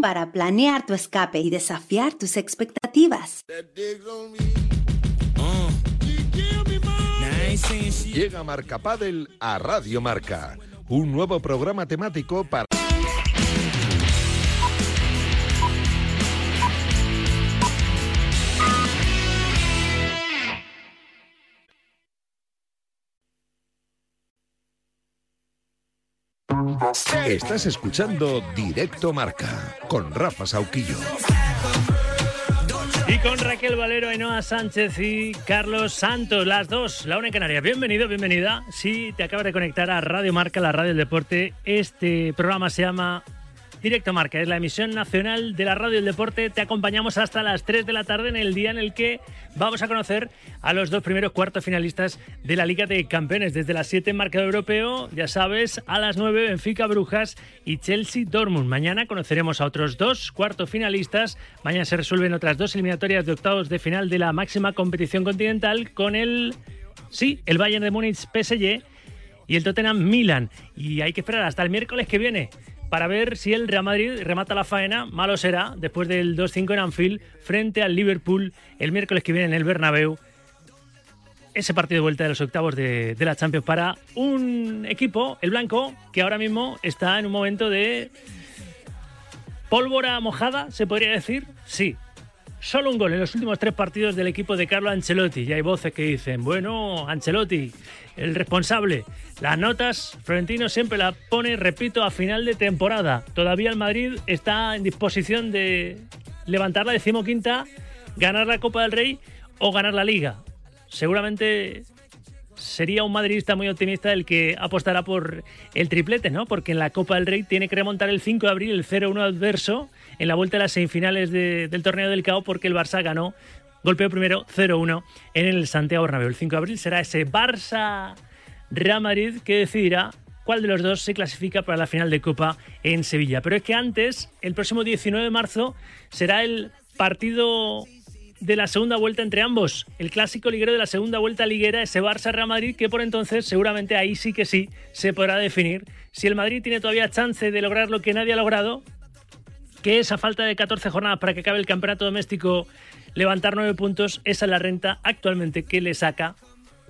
para planear tu escape y desafiar tus expectativas. Llega Marca Padel a Radio Marca, un nuevo programa temático para Estás escuchando Directo Marca con Rafa Sauquillo. Y con Raquel Valero, Ainhoa Sánchez y Carlos Santos, las dos, la una en Canarias. Bienvenido, bienvenida. Si te acabas de conectar a Radio Marca, la radio del deporte, este programa se llama Directo Marca, es la emisión nacional de la radio del deporte. Te acompañamos hasta las 3 de la tarde en el día en el que vamos a conocer a los dos primeros cuartos finalistas de la Liga de Campeones. Desde las 7 en marcado europeo, ya sabes, a las 9 Benfica Brujas y Chelsea Dortmund. Mañana conoceremos a otros dos cuartos finalistas. Mañana se resuelven otras dos eliminatorias de octavos de final de la máxima competición continental con el, sí, el Bayern de Múnich PSG y el Tottenham Milan. Y hay que esperar hasta el miércoles que viene para ver si el Real Madrid remata la faena, malo será, después del 2-5 en Anfield, frente al Liverpool el miércoles que viene en el Bernabéu. Ese partido de vuelta de los octavos de, la Champions para un equipo, el blanco, que ahora mismo está en un momento de pólvora mojada, se podría decir. Sí, Solo un gol en los últimos tres partidos del equipo de Carlo Ancelotti. Y hay voces que dicen, bueno, Ancelotti, el responsable. Las notas, Florentino siempre la pone, repito, a final de temporada. Todavía el Madrid está en disposición de levantar la decimoquinta, ganar la Copa del Rey o ganar la Liga. Seguramente sería un madridista muy optimista el que apostará por el triplete, ¿no? Porque en la Copa del Rey tiene que remontar el 5 de abril el 0-1 adverso en la vuelta de las semifinales del torneo del CAO porque el Barça ganó, golpeó primero 0-1 en el Santiago Bernabéu. El 5 de abril será ese Barça Real Madrid que decidirá cuál de los dos se clasifica para la final de Copa en Sevilla. Pero es que antes, el próximo 19 de marzo, será el partido de la segunda vuelta entre ambos. El clásico liguero de la segunda vuelta liguera, ese Barça-Real Madrid, que por entonces seguramente ahí sí que sí se podrá definir si el Madrid tiene todavía chance de lograr lo que nadie ha logrado, que esa falta de 14 jornadas para que acabe el campeonato doméstico levantar 9 puntos, esa es la renta actualmente que le saca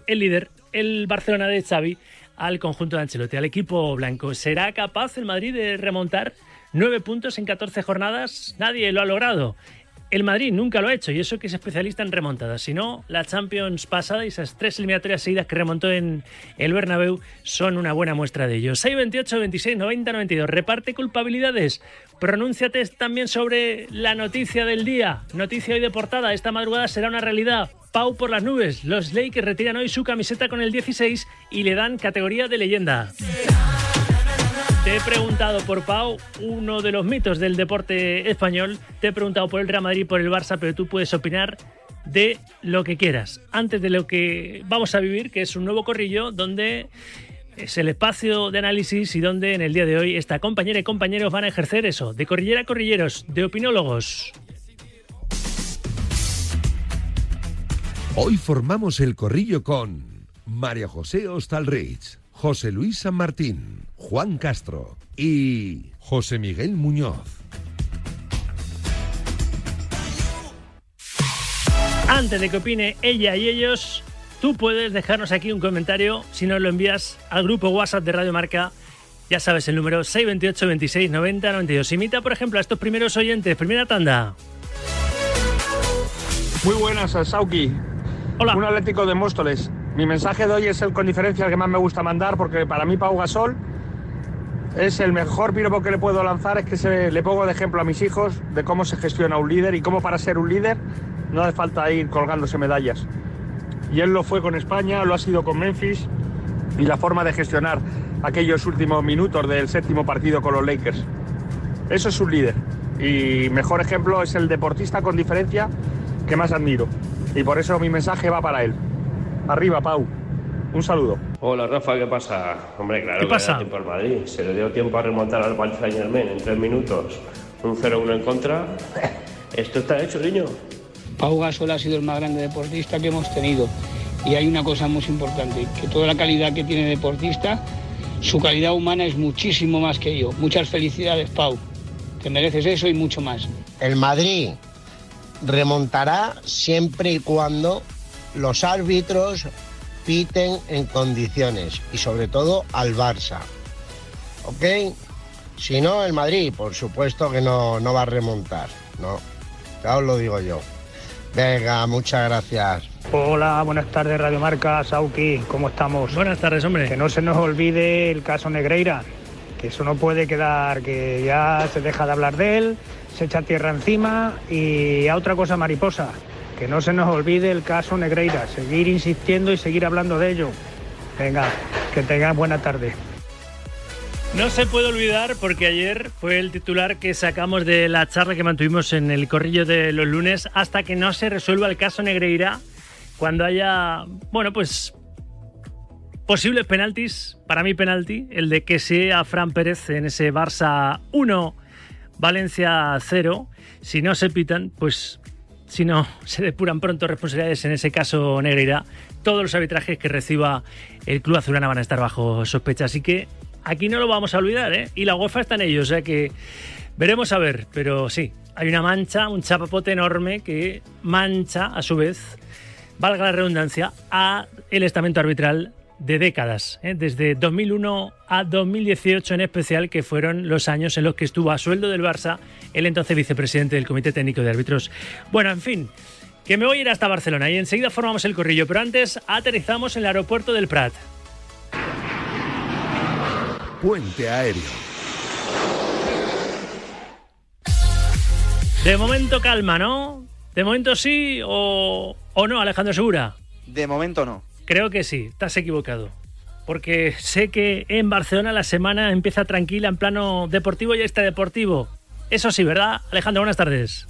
el líder, el Barcelona de Xavi, al conjunto de Ancelotti, al equipo blanco. ¿Será capaz el Madrid de remontar 9 puntos en 14 jornadas? Nadie lo ha logrado. El Madrid nunca lo ha hecho y eso que es especialista en remontadas. Si no, la Champions pasada y esas tres eliminatorias seguidas que remontó en el Bernabéu son una buena muestra de ello. 6, 28, 26, 90, 92. Reparte culpabilidades. Pronúnciate también sobre la noticia del día. Noticia hoy de portada. Esta madrugada será una realidad. Pau por las nubes. Los Lakers retiran hoy su camiseta con el 16 y le dan categoría de leyenda. Te he preguntado por Pau, uno de los mitos del deporte español. Te he preguntado por el Real Madrid por el Barça, pero tú puedes opinar de lo que quieras. Antes de lo que vamos a vivir, que es un nuevo corrillo donde es el espacio de análisis y donde en el día de hoy esta compañera y compañeros van a ejercer eso, de corrillera a corrilleros, de opinólogos. Hoy formamos el corrillo con María José Ostalrich, José Luis San Martín, Juan Castro y José Miguel Muñoz. Antes de que opine ella y ellos, tú puedes dejarnos aquí un comentario si nos lo envías al grupo WhatsApp de Radio Marca. Ya sabes el número 628 26 90 92. Imita, por ejemplo, a estos primeros oyentes. Primera tanda. Muy buenas, Sauki. Hola. Un Atlético de Móstoles. Mi mensaje de hoy es el con diferencia el que más me gusta mandar porque para mí Pau Gasol es el mejor piropo que le puedo lanzar, es que se, le pongo de ejemplo a mis hijos de cómo se gestiona un líder y cómo para ser un líder no hace falta ir colgándose medallas. Y él lo fue con España, lo ha sido con Memphis y la forma de gestionar aquellos últimos minutos del séptimo partido con los Lakers. Eso es un líder. y mejor ejemplo es el deportista con diferencia que más admiro. Y por eso mi mensaje va para él. Arriba, Pau. Un saludo. Hola Rafa, ¿qué pasa? Hombre, claro ¿Qué que pasa? da tiempo al Madrid. Se le dio tiempo a remontar al Paris Saint Germain en tres minutos. Un 0-1 en contra. Esto está hecho, niño. Pau Gasol ha sido el más grande deportista que hemos tenido. Y hay una cosa muy importante, que toda la calidad que tiene deportista, su calidad humana es muchísimo más que yo. Muchas felicidades, Pau. Te mereces eso y mucho más. El Madrid remontará siempre y cuando los árbitros piten en condiciones y sobre todo al Barça. ¿Ok? Si no, el Madrid, por supuesto que no, no va a remontar. No, ya os lo digo yo. Venga, muchas gracias. Hola, buenas tardes Radio Marca, Sauki, ¿cómo estamos? Buenas tardes, hombre. Que no se nos olvide el caso Negreira, que eso no puede quedar, que ya se deja de hablar de él, se echa tierra encima y a otra cosa mariposa, que no se nos olvide el caso Negreira, seguir insistiendo y seguir hablando de ello. Venga, que tengas buena tarde. No se puede olvidar porque ayer fue el titular que sacamos de la charla que mantuvimos en el corrillo de los lunes hasta que no se resuelva el caso Negreira cuando haya, bueno, pues posibles penaltis, para mí penalti, el de que sea Fran Pérez en ese Barça 1, Valencia 0, si no se pitan, pues si no se depuran pronto responsabilidades en ese caso Negreira, todos los arbitrajes que reciba el club azulana van a estar bajo sospecha, así que aquí no lo vamos a olvidar, ¿eh? Y la UEFA está en ello, o sea que veremos a ver, pero sí, hay una mancha, un chapapote enorme que mancha a su vez, valga la redundancia, a el estamento arbitral de décadas, ¿eh? desde 2001 a 2018 en especial, que fueron los años en los que estuvo a sueldo del Barça el entonces vicepresidente del Comité Técnico de Árbitros. Bueno, en fin, que me voy a ir hasta Barcelona y enseguida formamos el corrillo, pero antes aterrizamos en el aeropuerto del Prat. Puente aéreo. De momento calma, ¿no? De momento sí o, o no, Alejandro Segura. De momento no. Creo que sí, estás equivocado. Porque sé que en Barcelona la semana empieza tranquila en plano deportivo y este deportivo. Eso sí, ¿verdad? Alejandro, buenas tardes.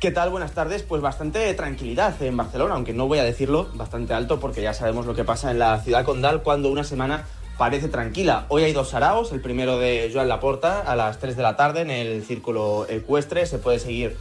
¿Qué tal? Buenas tardes. Pues bastante tranquilidad en Barcelona, aunque no voy a decirlo bastante alto porque ya sabemos lo que pasa en la ciudad condal cuando una semana parece tranquila. Hoy hay dos saraos, el primero de Joan Laporta a las 3 de la tarde en el Círculo Ecuestre, se puede seguir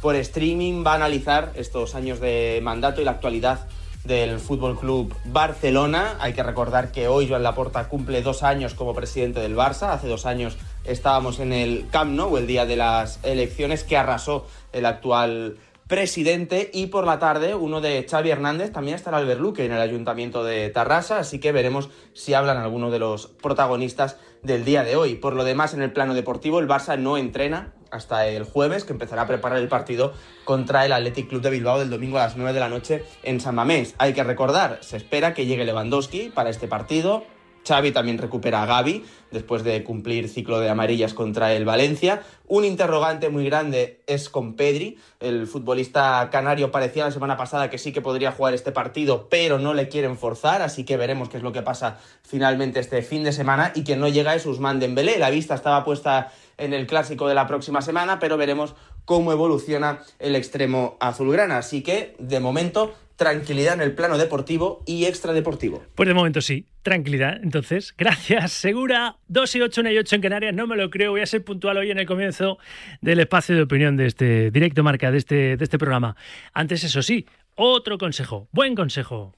por streaming, va a analizar estos años de mandato y la actualidad del Fútbol Club Barcelona. Hay que recordar que hoy Joan Laporta cumple dos años como presidente del Barça. Hace dos años estábamos en el Camp Nou, el día de las elecciones que arrasó el actual presidente y por la tarde uno de Xavi Hernández también estará Albert Luque en el ayuntamiento de Tarrasa, así que veremos si hablan algunos de los protagonistas del día de hoy. Por lo demás, en el plano deportivo, el Barça no entrena hasta el jueves, que empezará a preparar el partido contra el Athletic Club de Bilbao del domingo a las 9 de la noche en San Mamés. Hay que recordar, se espera que llegue Lewandowski para este partido. Xavi también recupera a Gaby después de cumplir ciclo de amarillas contra el Valencia. Un interrogante muy grande es con Pedri. El futbolista canario parecía la semana pasada que sí que podría jugar este partido, pero no le quieren forzar, así que veremos qué es lo que pasa finalmente este fin de semana y que no llega es Usman Dembélé. La vista estaba puesta en el clásico de la próxima semana, pero veremos cómo evoluciona el extremo azulgrana. Así que, de momento, tranquilidad en el plano deportivo y extradeportivo. Pues de momento sí, tranquilidad. Entonces, gracias, Segura. 2 y 8, 1 y 8 en Canarias, no me lo creo. Voy a ser puntual hoy en el comienzo del espacio de opinión de este directo marca, de este, de este programa. Antes, eso sí, otro consejo, buen consejo.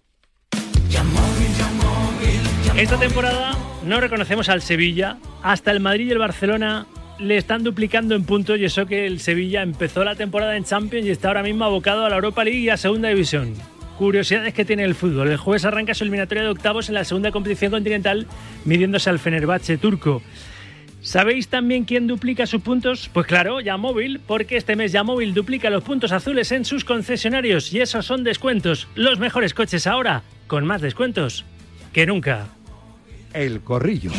Esta temporada no reconocemos al Sevilla, hasta el Madrid y el Barcelona le están duplicando en puntos y eso que el Sevilla empezó la temporada en Champions y está ahora mismo abocado a la Europa League y a Segunda División. Curiosidades que tiene el fútbol. El jueves arranca su eliminatoria de octavos en la segunda competición continental midiéndose al Fenerbahce turco. ¿Sabéis también quién duplica sus puntos? Pues claro, Yamóvil, porque este mes Yamóvil duplica los puntos azules en sus concesionarios y esos son descuentos. Los mejores coches ahora, con más descuentos que nunca. El corrillo.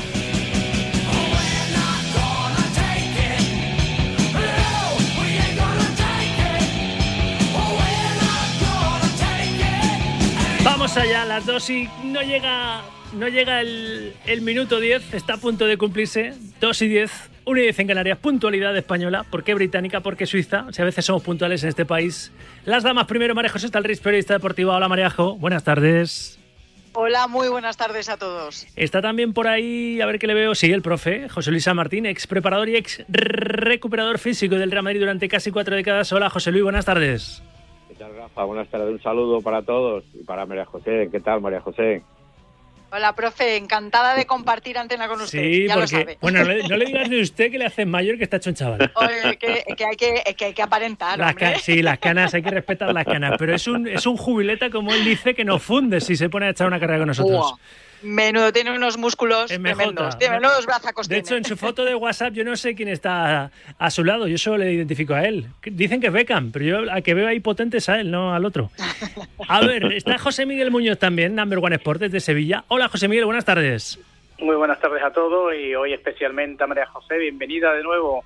Allá, las dos y no llega, no llega el, el minuto 10, está a punto de cumplirse. 2 y 10, 1 y 10 en Canarias, puntualidad española. ¿Por qué británica? ¿Por qué suiza? Si a veces somos puntuales en este país. Las damas primero, María José Talriz, periodista deportiva. Hola, Mariajo. Buenas tardes. Hola, muy buenas tardes a todos. Está también por ahí, a ver qué le veo, sí, el profe, José Luis San Martín, ex preparador y ex recuperador físico del Real Madrid durante casi cuatro décadas. Hola, José Luis, buenas tardes. ¿Qué tal, Rafa? Buenas tardes, un saludo para todos y para María José. ¿Qué tal, María José? Hola, profe, encantada de compartir antena con usted. Sí, ya porque, lo sabe. bueno, no le digas de usted que le hace mayor que está hecho un chaval. Oye, que, que hay que, que hay que aparentar, Las hombre. sí, las canas, hay que respetar las canas, pero es un, es un jubileta, como él dice, que nos funde si se pone a echar una carrera con nosotros. Menudo, tiene unos músculos mejor, tremendos. tra- Tiene menudos brazacos De tiene. hecho, en su foto de WhatsApp yo no sé quién está a, su lado, yo solo le identifico a él. Dicen que es Beckham, pero yo a que veo ahí potente es a él, no al otro. A ver, está José Miguel Muñoz también, Number One Sport desde Sevilla. Hola José Miguel, buenas tardes. Muy buenas tardes a todos y hoy especialmente a María José. Bienvenida de nuevo.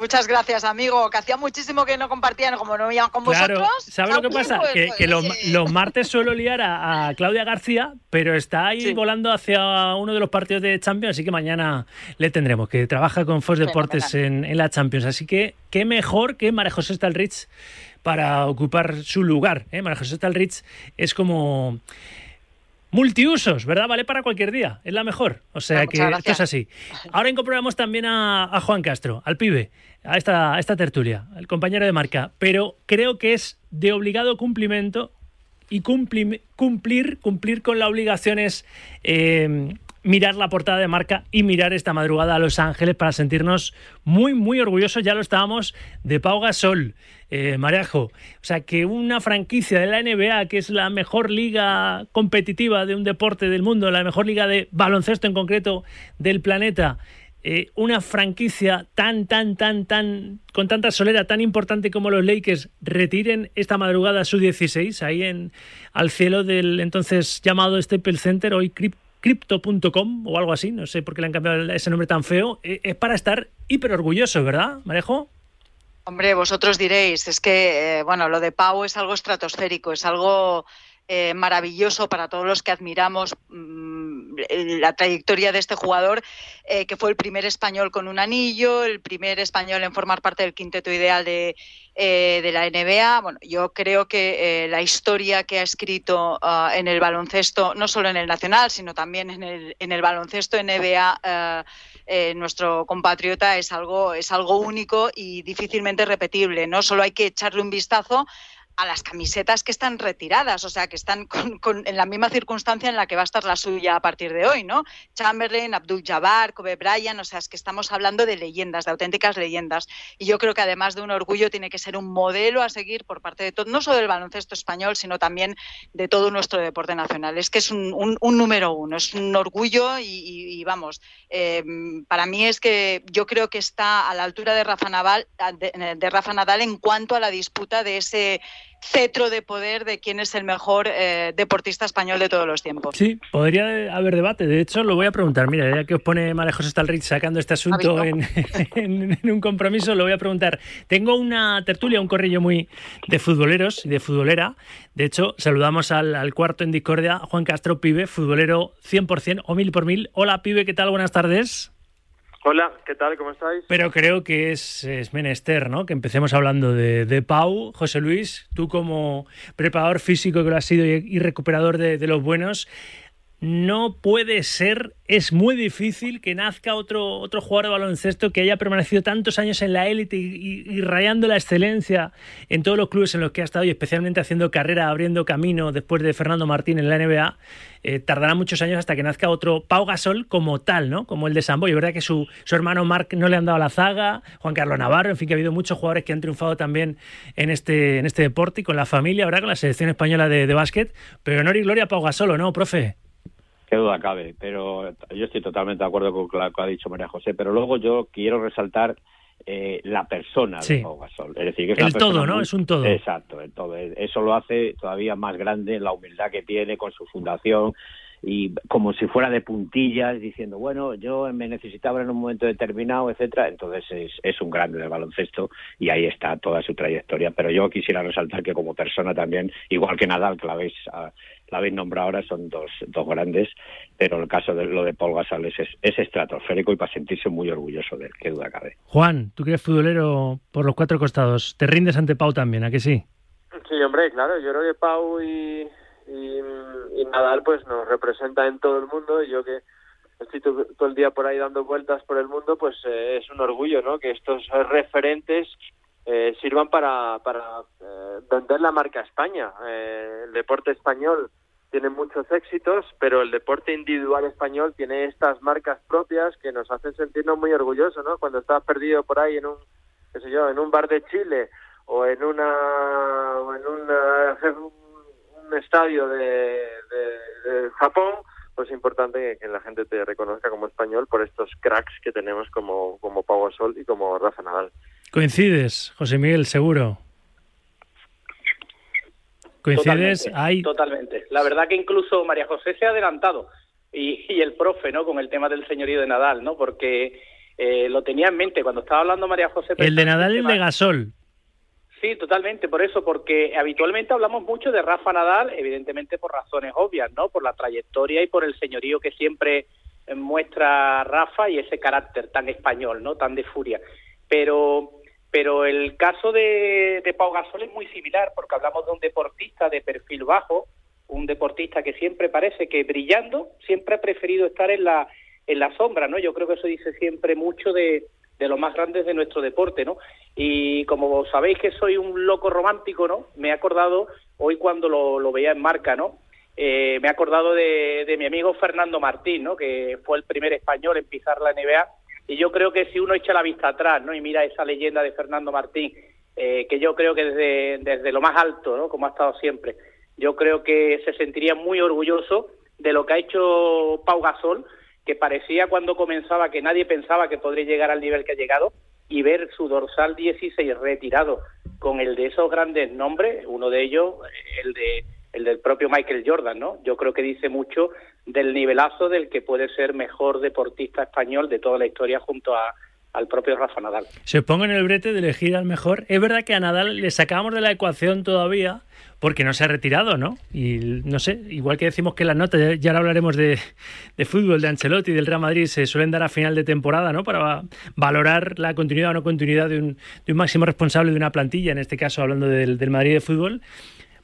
Muchas gracias, amigo, que hacía muchísimo que no compartían, como no iban con Claro, vosotros. ¿sabes lo que pasa? pues, Que, pues, que los, martes suelo liar a, a Claudia García, pero está ahí volando hacia uno de los partidos de Champions, así que mañana le tendremos, que trabaja con Fox Deportes en, en la Champions. Así que qué mejor que María José Stalrich para ocupar su lugar. ¿eh? María José Stalrich es como multiusos, ¿verdad? Vale para cualquier día, es la mejor. O sea Muchas que esto es así. Ahora incorporamos también a, a Juan Castro, al pibe, a esta, a esta tertulia, el compañero de marca, pero creo que es de obligado cumplimiento y cumpli- cumplir, cumplir con la obligación es eh, mirar la portada de marca y mirar esta madrugada a Los Ángeles para sentirnos muy, muy orgullosos, ya lo estábamos, de Pau Gasol, eh, Marejo. O sea, que una franquicia de la NBA, que es la mejor liga competitiva de un deporte del mundo, la mejor liga de baloncesto en concreto del planeta, eh, una franquicia tan, tan, tan, tan, con tanta solera, tan importante como los Lakers, retiren esta madrugada su 16 ahí en al cielo del entonces llamado Staples Center, hoy Cryp- Crypto.com o algo así, no sé por qué le han cambiado ese nombre tan feo, eh, es para estar hiper orgulloso, ¿verdad, Marejo? Hombre, vosotros diréis, es que, eh, bueno, lo de Pau es algo estratosférico, es algo eh, maravilloso para todos los que admiramos mm, la trayectoria de este jugador, eh, que fue el primer español con un anillo, el primer español en formar parte del quinteto ideal de, eh, de la NBA. Bueno, yo creo que la historia que ha escrito ah, en el baloncesto, no solo en el nacional, sino también en el, en el baloncesto NBA, eh, nuestro compatriota es algo, es algo único y difícilmente repetible. No solo hay que echarle un vistazo a las camisetas que están retiradas, o sea, que están en la misma circunstancia en la que va a estar la suya a partir de hoy, ¿no? Chamberlain, Abdul Jabbar, Kobe Bryant, o sea, es que estamos hablando de leyendas, de auténticas leyendas. Y yo creo que además de un orgullo tiene que ser un modelo a seguir por parte de todo, no solo del baloncesto español, sino también de todo nuestro deporte nacional. Es que es un, número uno, es un orgullo y, vamos, eh, para mí es que yo creo que está a la altura de Rafa Nadal, de, de Rafa Nadal en cuanto a la disputa de ese cetro de poder de quién es el mejor eh, deportista español de todos los tiempos. Sí, podría haber debate. De hecho, lo voy a preguntar. Mira, ya que os pone María José Stalrich sacando este asunto en, en- en un compromiso, lo voy a preguntar. Tengo una tertulia, un corrillo muy de futboleros y de futbolera. De hecho, saludamos al, al cuarto en discordia, Juan Castro, pibe, futbolero 100% o mil por mil. Hola, pibe, ¿qué tal? Buenas tardes. Hola, ¿qué tal? ¿Cómo estáis? Pero creo que es, es menester, ¿no? Que empecemos hablando de, de Pau. José Luis, tú como preparador físico que lo has sido y, recuperador de, de los buenos, no puede ser, es muy difícil que nazca otro, otro jugador de baloncesto que haya permanecido tantos años en la élite y, rayando la excelencia en todos los clubes en los que ha estado y especialmente haciendo carrera, abriendo camino después de Fernando Martín en la NBA. Eh, tardará muchos años hasta que nazca otro Pau Gasol como tal, ¿no? Como el de Sambo. Y es verdad que su, su hermano Marc no le han dado la zaga, Juan Carlos Navarro, en fin, que ha habido muchos jugadores que han triunfado también en este, en este deporte y con la familia, ahora con la selección española de, de básquet. Pero honor y gloria a Pau Gasol, ¿o ¿no, profe? Qué duda cabe, pero yo estoy totalmente de acuerdo con lo que ha dicho María José, pero luego yo quiero resaltar eh, la persona Sí. de Pau Gasol. Es decir, que es El una todo, ¿no? muy- Es un todo. Exacto, el todo. Eso lo hace todavía más grande la humildad que tiene con su fundación y como si fuera de puntillas diciendo, bueno, yo me necesitaba en un momento determinado, etcétera. Entonces es, es un grande del baloncesto y ahí está toda su trayectoria. Pero yo quisiera resaltar que como persona también, igual que Nadal, que la habéis la habéis nombrado ahora, son dos, dos grandes, pero el caso de lo de Paul Gasol es, es, estratosférico y para sentirse muy orgulloso de él, qué duda cabe. Juan, tú que eres futbolero por los cuatro costados, ¿te rindes ante Pau también, a que sí? Sí, hombre, claro, yo creo que Pau y, y, Nadal pues nos representa en todo el mundo y yo que estoy todo, el día por ahí dando vueltas por el mundo, pues eh, es un orgullo, ¿no? Que estos referentes eh, sirvan para, para eh, vender la marca España. Eh, el deporte español tiene muchos éxitos, pero el deporte individual español tiene estas marcas propias que nos hacen sentirnos muy orgullosos, ¿no? Cuando estás perdido por ahí en un, qué sé yo, en un bar de Chile o en una, o en un estadio de, Japón, pues es importante que, la gente te reconozca como español por estos cracks que tenemos como, como Pau Gasol y como Rafa Nadal. Coincides, José Miguel, seguro. ¿Coincides? Totalmente, Totalmente. La verdad que incluso María José se ha adelantado y, el profe, ¿no? Con el tema del señorío de Nadal, ¿no? Porque eh, lo tenía en mente cuando estaba hablando María José. El de Nadal y el de Gasol. Sí, totalmente, por eso, porque habitualmente hablamos mucho de Rafa Nadal, evidentemente por razones obvias, ¿no? Por la trayectoria y por el señorío que siempre muestra Rafa y ese carácter tan español, ¿no? Tan de furia. Pero pero el caso de, de Pau Gasol es muy similar, porque hablamos de un deportista de perfil bajo, un deportista que siempre parece que brillando, siempre ha preferido estar en la, en la sombra, ¿no? Yo creo que eso dice siempre mucho de, de los más grandes de nuestro deporte, ¿no? Y como sabéis que soy un loco romántico, ¿no? Me he acordado hoy cuando lo, lo veía en marca, ¿no? Eh, me he acordado de, de mi amigo Fernando Martín, ¿no? Que fue el primer español en pisar la NBA y yo creo que si uno echa la vista atrás ¿no? y mira esa leyenda de Fernando Martín, eh, que yo creo que desde, desde lo más alto, ¿no? como ha estado siempre, yo creo que se sentiría muy orgulloso de lo que ha hecho Pau Gasol, que parecía cuando comenzaba que nadie pensaba que podría llegar al nivel que ha llegado, y ver su dorsal 16 retirado con el de esos grandes nombres, uno de ellos, el de el del propio Michael Jordan, ¿no? Yo creo que dice mucho del nivelazo del que puede ser mejor deportista español de toda la historia junto a, al propio Rafa Nadal. Se pongo en el brete de elegir al mejor. Es verdad que a Nadal le sacamos de la ecuación todavía porque no se ha retirado, ¿no? Y no sé, igual que decimos que las notas, ya ahora hablaremos de, de, fútbol, de Ancelotti, del Real Madrid, se suelen dar a final de temporada, ¿no? Para valorar la continuidad o no continuidad de un, de un máximo responsable de una plantilla, en este caso hablando del, del Madrid de fútbol.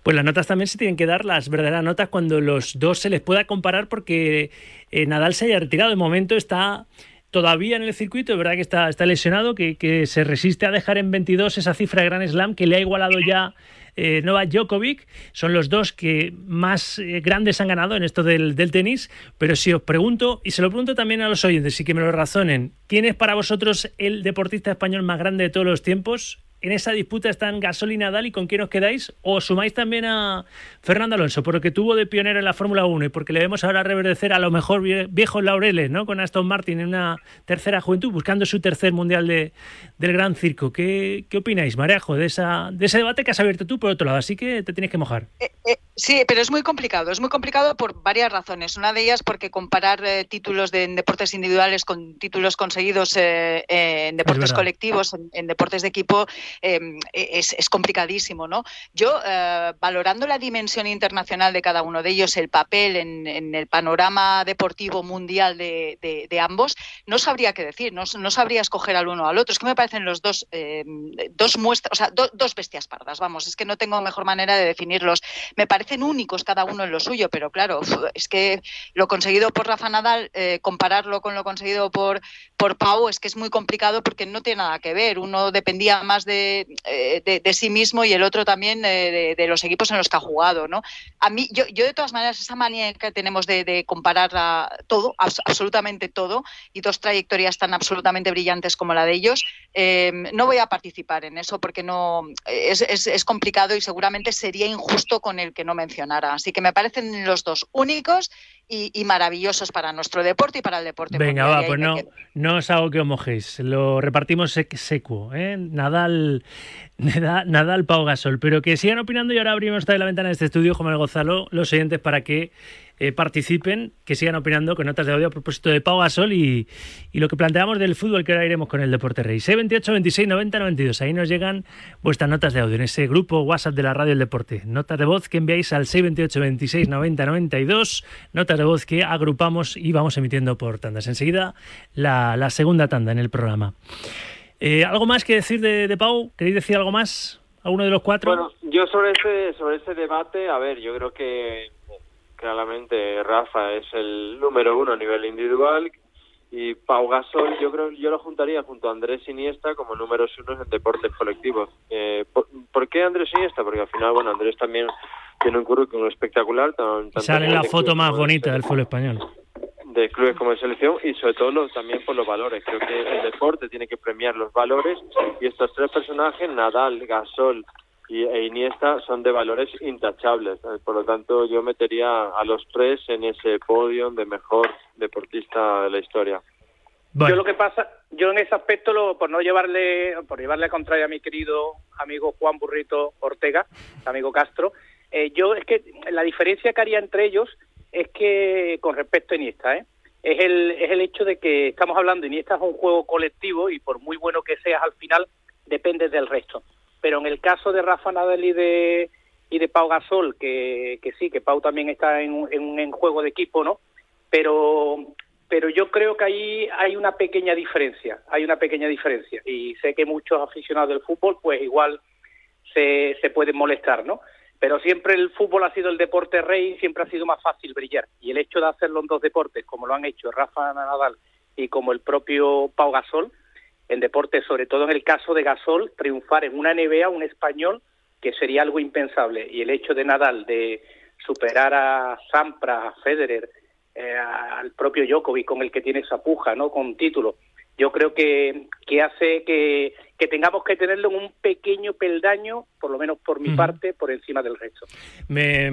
Pues las notas también se tienen que dar las verdaderas notas cuando los dos se les pueda comparar porque eh, Nadal se haya retirado. De momento está todavía en el circuito, es verdad que está, está lesionado, que, se resiste a dejar en 22 esa cifra de Gran Slam que le ha igualado ya eh, Novak Djokovic. Son los dos que más eh, grandes han ganado en esto del, del, tenis. Pero si os pregunto, y se lo pregunto también a los oyentes y que me lo razonen, ¿quién es para vosotros el deportista español más grande de todos los tiempos? En esa disputa están Gasol y Nadal y con quién os quedáis? ¿O sumáis también a Fernando Alonso por lo que tuvo de pionero en la Fórmula 1 y porque le vemos ahora reverdecer a lo mejor viejos laureles ¿no? con Aston Martin en una tercera juventud buscando su tercer mundial de, del Gran Circo? ¿Qué, qué opináis, Marejo, de, esa, de ese debate que has abierto tú por otro lado? Así que te tienes que mojar. Eh, eh, sí, pero es muy complicado. Es muy complicado por varias razones. Una de ellas porque comparar eh, títulos de deportes individuales con títulos conseguidos en deportes colectivos, en, deportes de equipo, Em, e, es, complicadísimo, ¿no? Yo, eh, valorando la dimensión internacional de cada uno de ellos, el papel en, el panorama deportivo mundial de, ambos, no sabría qué decir, no, sabría escoger al uno o al otro. Es que me parecen los dos, em, dos muestras, o sea, dos bestias pardas, vamos, es que no tengo mejor manera de definirlos. Me parecen únicos cada uno en lo suyo, pero claro, es que lo conseguido por Rafa Nadal, eh, compararlo con lo conseguido por, por Pau, es que es muy complicado porque no tiene nada que ver. Uno dependía más de eh, de, sí mismo y el otro también de, los equipos en los que ha jugado, ¿no? A mí, yo, yo de todas maneras, esa manía que tenemos de, comparar todo, absolutamente todo, y dos trayectorias tan absolutamente brillantes como la de ellos, em, no voy a participar en eso porque no es, es, complicado y seguramente sería injusto con el que no mencionara. Así que me parecen los dos únicos y, maravillosos para nuestro deporte y para el deporte. Venga, va, pues no, no os hago que os mojéis, lo repartimos secuo. ¿eh? Nadal, Nadal, Pau Gasol, pero que sigan opinando y ahora abrimos la ventana de este estudio, Juan Gonzalo, los oyentes para que eh, participen, que sigan opinando con notas de audio a propósito de Pau Gasol y, y lo que planteamos del fútbol que ahora iremos con el Deporte Rey. 628 26 90 92. Ahí nos llegan vuestras notas de audio en ese grupo WhatsApp de la Radio del Deporte. Notas de voz que enviáis al 628 26 90 92. Notas de voz que agrupamos y vamos emitiendo por tandas. Enseguida la, la segunda tanda en el programa. Eh, ¿Algo más que decir de, de Pau? ¿Queréis decir algo más? ¿Alguno de los cuatro? Bueno, yo sobre ese, sobre ese debate, a ver, yo creo que claramente Rafa es el número uno a nivel individual y Pau Gasol yo creo yo lo juntaría junto a Andrés Iniesta como números uno en deportes colectivos. Eh, ¿por, qué Andrés Iniesta? Porque al final, bueno, Andrés también tiene un currículum espectacular. Sale la foto más bonita del fútbol español. De clubes como de selección y sobre todo también por los valores. Creo que el deporte tiene que premiar los valores y estos tres personajes, Nadal, Gasol y, e Iniesta son de valores intachables. Eh, por lo tanto, yo metería a los tres en ese podio de mejor deportista de la historia. Yo lo que pasa, yo en ese aspecto, lo, por no llevarle, por llevarle a contrario a mi querido amigo Juan Burrito Ortega, amigo Castro, eh, yo es que la diferencia que haría entre ellos es que con respecto a Iniesta, ¿eh? es el es el hecho de que estamos hablando Iniesta es un juego colectivo y por muy bueno que seas al final depende del resto pero en el caso de Rafa Nadal y de y de Pau Gasol, que, que sí, que Pau también está en, en, en juego de equipo, ¿no? Pero pero yo creo que ahí hay una pequeña diferencia, hay una pequeña diferencia y sé que muchos aficionados del fútbol pues igual se, se pueden molestar, ¿no? Pero siempre el fútbol ha sido el deporte rey, siempre ha sido más fácil brillar y el hecho de hacerlo en dos deportes como lo han hecho Rafa Nadal y como el propio Pau Gasol, en deporte, sobre todo en el caso de Gasol, triunfar en una NBA un español que sería algo impensable. Y el hecho de Nadal de superar a Sampras, a Federer, eh, al propio Djokovic con el que tiene esa puja, ¿no? Con título. Yo creo que, que hace que, que tengamos que tenerlo en un pequeño peldaño, por lo menos por mi parte, por encima del resto. Me,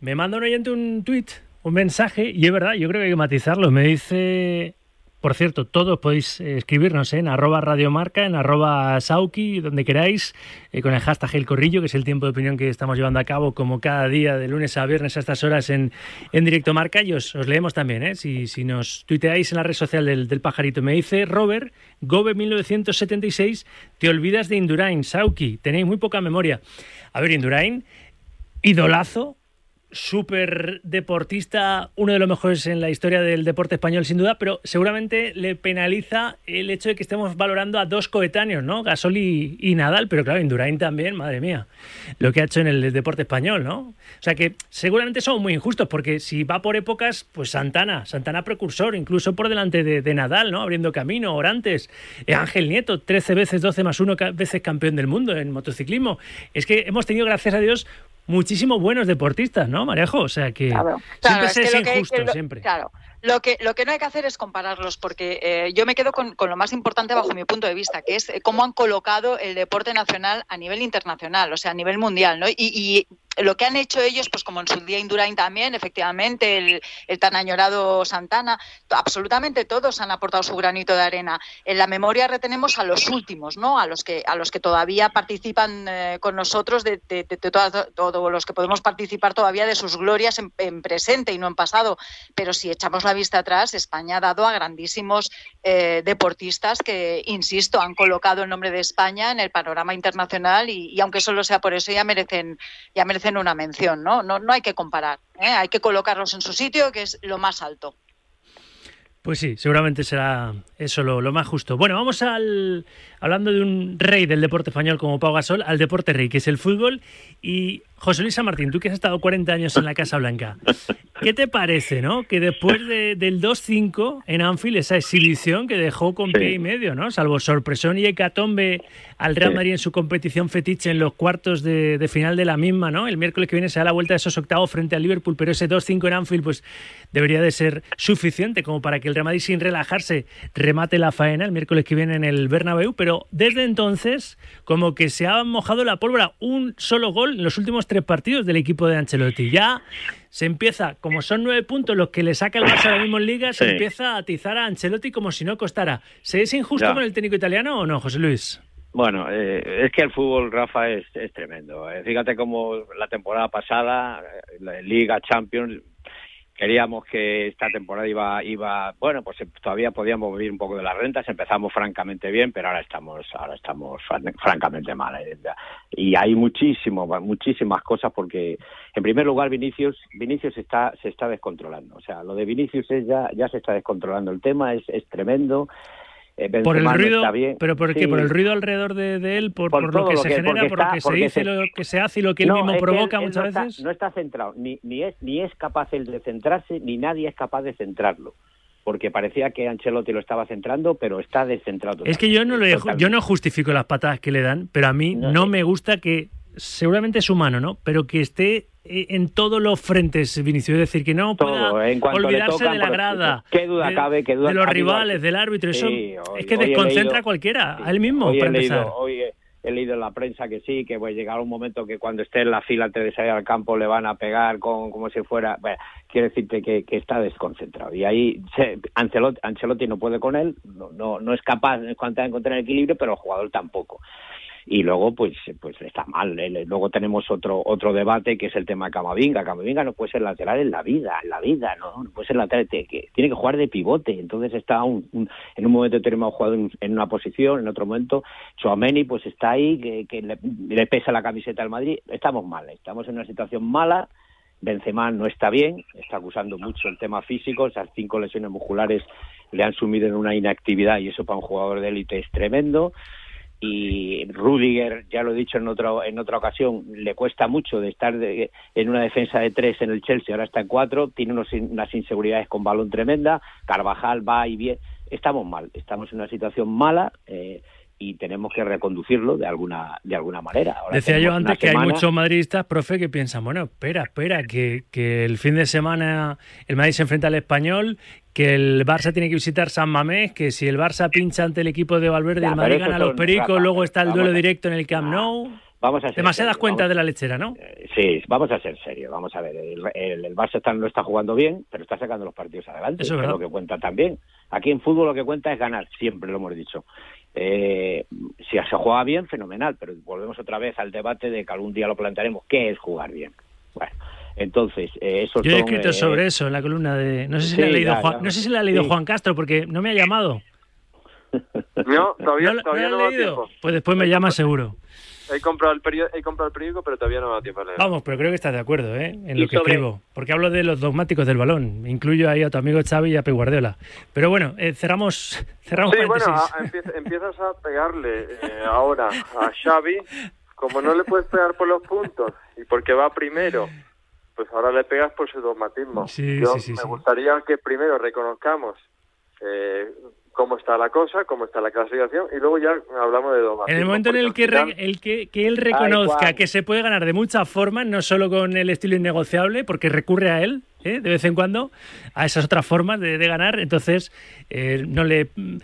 me manda un oyente un tuit, un mensaje, y es verdad, yo creo que hay que matizarlo. Me dice por cierto, todos podéis escribirnos en arroba radiomarca, en arroba sauki, donde queráis, eh, con el hashtag El Corrillo, que es el tiempo de opinión que estamos llevando a cabo como cada día, de lunes a viernes a estas horas en, en directo marca. Y os, leemos también, ¿eh? si, si, nos tuiteáis en la red social del, del pajarito. Me dice Robert, Gobe 1976, te olvidas de Indurain, Sauki, tenéis muy poca memoria. A ver, Indurain, idolazo, súper deportista, uno de los mejores en la historia del deporte español sin duda, pero seguramente le penaliza el hecho de que estemos valorando a dos coetáneos, ¿no? Gasol y, Nadal, pero claro, Indurain también, madre mía, lo que ha hecho en el deporte español, ¿no? O sea que seguramente son muy injustos, porque si va por épocas, pues Santana, Santana precursor, incluso por delante de, Nadal, ¿no? Abriendo camino, Orantes, eh, Ángel Nieto, 13 veces, 12 más 1 veces campeón del mundo en motociclismo. Es que hemos tenido, gracias a Dios, muchísimos buenos deportistas, ¿no, Marejo? O sea que siempre se es, injusto, siempre. Claro, lo que, lo que no hay que hacer es compararlos, porque eh, yo me quedo con, lo más importante bajo mi punto de vista, que es cómo han colocado el deporte nacional a nivel internacional, o sea, a nivel mundial, ¿no? Y, lo que han hecho ellos, pues como en su día Indurain también, efectivamente, el, el, tan añorado Santana, absolutamente todos han aportado su granito de arena. En la memoria retenemos a los últimos, ¿no? A los que, a los que todavía participan eh, con nosotros, de, de, de todos los que podemos participar todavía de sus glorias en, en, presente y no en pasado. Pero si echamos la vista atrás, España ha dado a grandísimos eh, deportistas que, insisto, han colocado el nombre de España en el panorama internacional y, aunque solo sea por eso, ya merecen, ya merecen en una mención, ¿no? No, no hay que comparar, ¿eh? hay que colocarlos en su sitio, que es lo más alto. Pues sí, seguramente será eso lo, lo, más justo. Bueno, vamos al hablando de un rey del deporte español como Pau Gasol, al deporte rey, que es el fútbol. Y José Luis San Martín, tú que has estado 40 años en la Casa Blanca, ¿qué te parece, no? Que después de, del 2-5 en Anfield, esa exhibición que dejó con pie y medio, ¿no? Salvo sorpresón y hecatombe al Real Madrid en su competición fetiche en los cuartos de, de, final de la misma, ¿no? El miércoles que viene se da la vuelta de esos octavos frente al Liverpool, pero ese 2-5 en Anfield, pues debería de ser suficiente como para que el Real Madrid, sin relajarse, remate la faena el miércoles que viene en el Bernabéu, pero desde entonces como que se ha mojado la pólvora. Un solo gol en los últimos tres partidos del equipo de Ancelotti. Ya se empieza, como son nueve puntos los que le saca el Barça ahora mismo en Liga, se Sí. empieza a atizar a Ancelotti como si no costara. ¿Se es injusto Ya. con el técnico italiano o no, José Luis? Bueno, eh, es que el fútbol, Rafa, es, es tremendo. Eh, fíjate cómo la temporada pasada, eh, la Liga Champions, queríamos que esta temporada iba, iba, bueno, pues eh, todavía podíamos vivir un poco de las rentas. Empezamos francamente bien, pero ahora estamos, ahora estamos fran- francamente mal. eh. Y hay muchísimo, muchísimas cosas porque, en primer lugar, Vinicius, Vinicius está, se está descontrolando. O sea, lo de Vinicius es ya, ya se está descontrolando. El tema es, es tremendo. Eh, Por el no ruido, está bien. pero ¿por qué? Sí. ¿Por el ruido alrededor de, de él? ¿Por, Por por lo que lo se que- genera? ¿Por lo que se dice, lo que se hace y lo que él No, mismo provoca él- él muchas no está- veces? no está centrado, ni, ni, es, ni es capaz él de centrarse, ni nadie es capaz de centrarlo. Porque parecía que Ancelotti lo estaba centrando, pero está descentrado. Es que yo no, le, totalmente. yo no justifico las patadas que le dan, pero a mí no, me gusta que, seguramente es humano, ¿no? Pero que esté en todos los frentes, Vinicius. Es decir, que no pueda Todo, en olvidarse tocan, de la grada. qué duda de, cabe, qué duda- de los rivales, del árbitro. Eso Sí, hoy- es que desconcentra a cualquiera, a él mismo, Hoy he empezar. leído, hoy he, he leído en la prensa que sí, que pues llegará un momento que cuando esté en la fila antes de salir al campo le van a pegar con como si fuera... Bueno, quiero decirte que, que está desconcentrado. Y ahí se, Ancelotti, Ancelotti no puede con él, no, no, no es capaz de encontrar el equilibrio, pero el jugador tampoco. Y luego, pues, pues está mal. Eh, Luego tenemos otro otro debate que es el tema de Camavinga. Camavinga no puede ser lateral en la vida, en la vida, no, no puede ser lateral, tiene que jugar de pivote. Entonces está un, un- en un momento determinado jugado en, una posición, en otro momento Chouameni pues está ahí, que, le, le pesa la camiseta al Madrid. Estamos mal, estamos en una situación mala. Benzema no está bien, está acusando mucho el tema físico, esas cinco lesiones musculares le han sumido en una inactividad y eso para un jugador de élite es tremendo y Rudiger, ya lo he dicho en otra, en otra ocasión, le cuesta mucho de estar de- en una defensa de tres en el Chelsea, ahora está en cuatro, tiene unos unas inseguridades con balón tremenda, Carvajal va y bien, estamos mal, estamos en una situación mala eh, y tenemos que reconducirlo de alguna, de alguna manera. Ahora Decía yo antes que hay muchos madridistas, profe, que piensan, bueno, espera, espera, que, que el fin de semana el Madrid se enfrenta al Español, que el Barça tiene que visitar San Mamés, que si el Barça pincha ante el equipo de Valverde, Ya, el Madrid gana a los Pericos, ratas, luego está el duelo a- directo en el Camp Nou. Vamos a ser Demasiadas serios, cuentas vamos- de la lechera, ¿no? Sí, vamos a ser serios. Vamos a ver, el, el, el Barça está- no está jugando bien, pero está sacando los partidos adelante. Eso es verdad. lo que cuenta también. Aquí en fútbol lo que cuenta es ganar, siempre lo hemos dicho. Eh, si se juega bien, fenomenal, pero volvemos otra vez al debate de que algún día lo plantearemos. ¿Qué es jugar bien? Bueno, entonces, eh, eso Yo he escrito eh, sobre eso en la columna de... No sé si sí, la ha leído, ya, Juan, ya. no sé si la ha leído Sí. Juan Castro, porque no me ha llamado. No, todavía ¿No, todavía no no, ha leído? tiempo. Pues después me llama seguro. He comprado el periódico, he comprado el periódico, pero todavía no me da tiempo a leer. Vamos, pero creo que estás de acuerdo ¿eh? en lo que sobre- escribo. Porque hablo de los dogmáticos del balón. Incluyo ahí a tu amigo Xavi y a Pep Guardiola. Pero bueno, eh, cerramos, cerramos Sí, bueno, a- empiezas a pegarle eh, ahora a Xavi, como no le puedes pegar por los puntos y porque va primero, pues ahora le pegas por su dogmatismo. Sí, Yo sí, sí, me gustaría que primero reconozcamos eh, cómo está la cosa, cómo está la clasificación y luego ya hablamos de dogmatismo. En el momento en el que, re- el que, que él reconozca que se puede ganar de muchas formas, no solo con el estilo innegociable, porque recurre a él ¿eh? de vez en cuando, a esas otras formas de, de ganar, entonces eh, no le mm,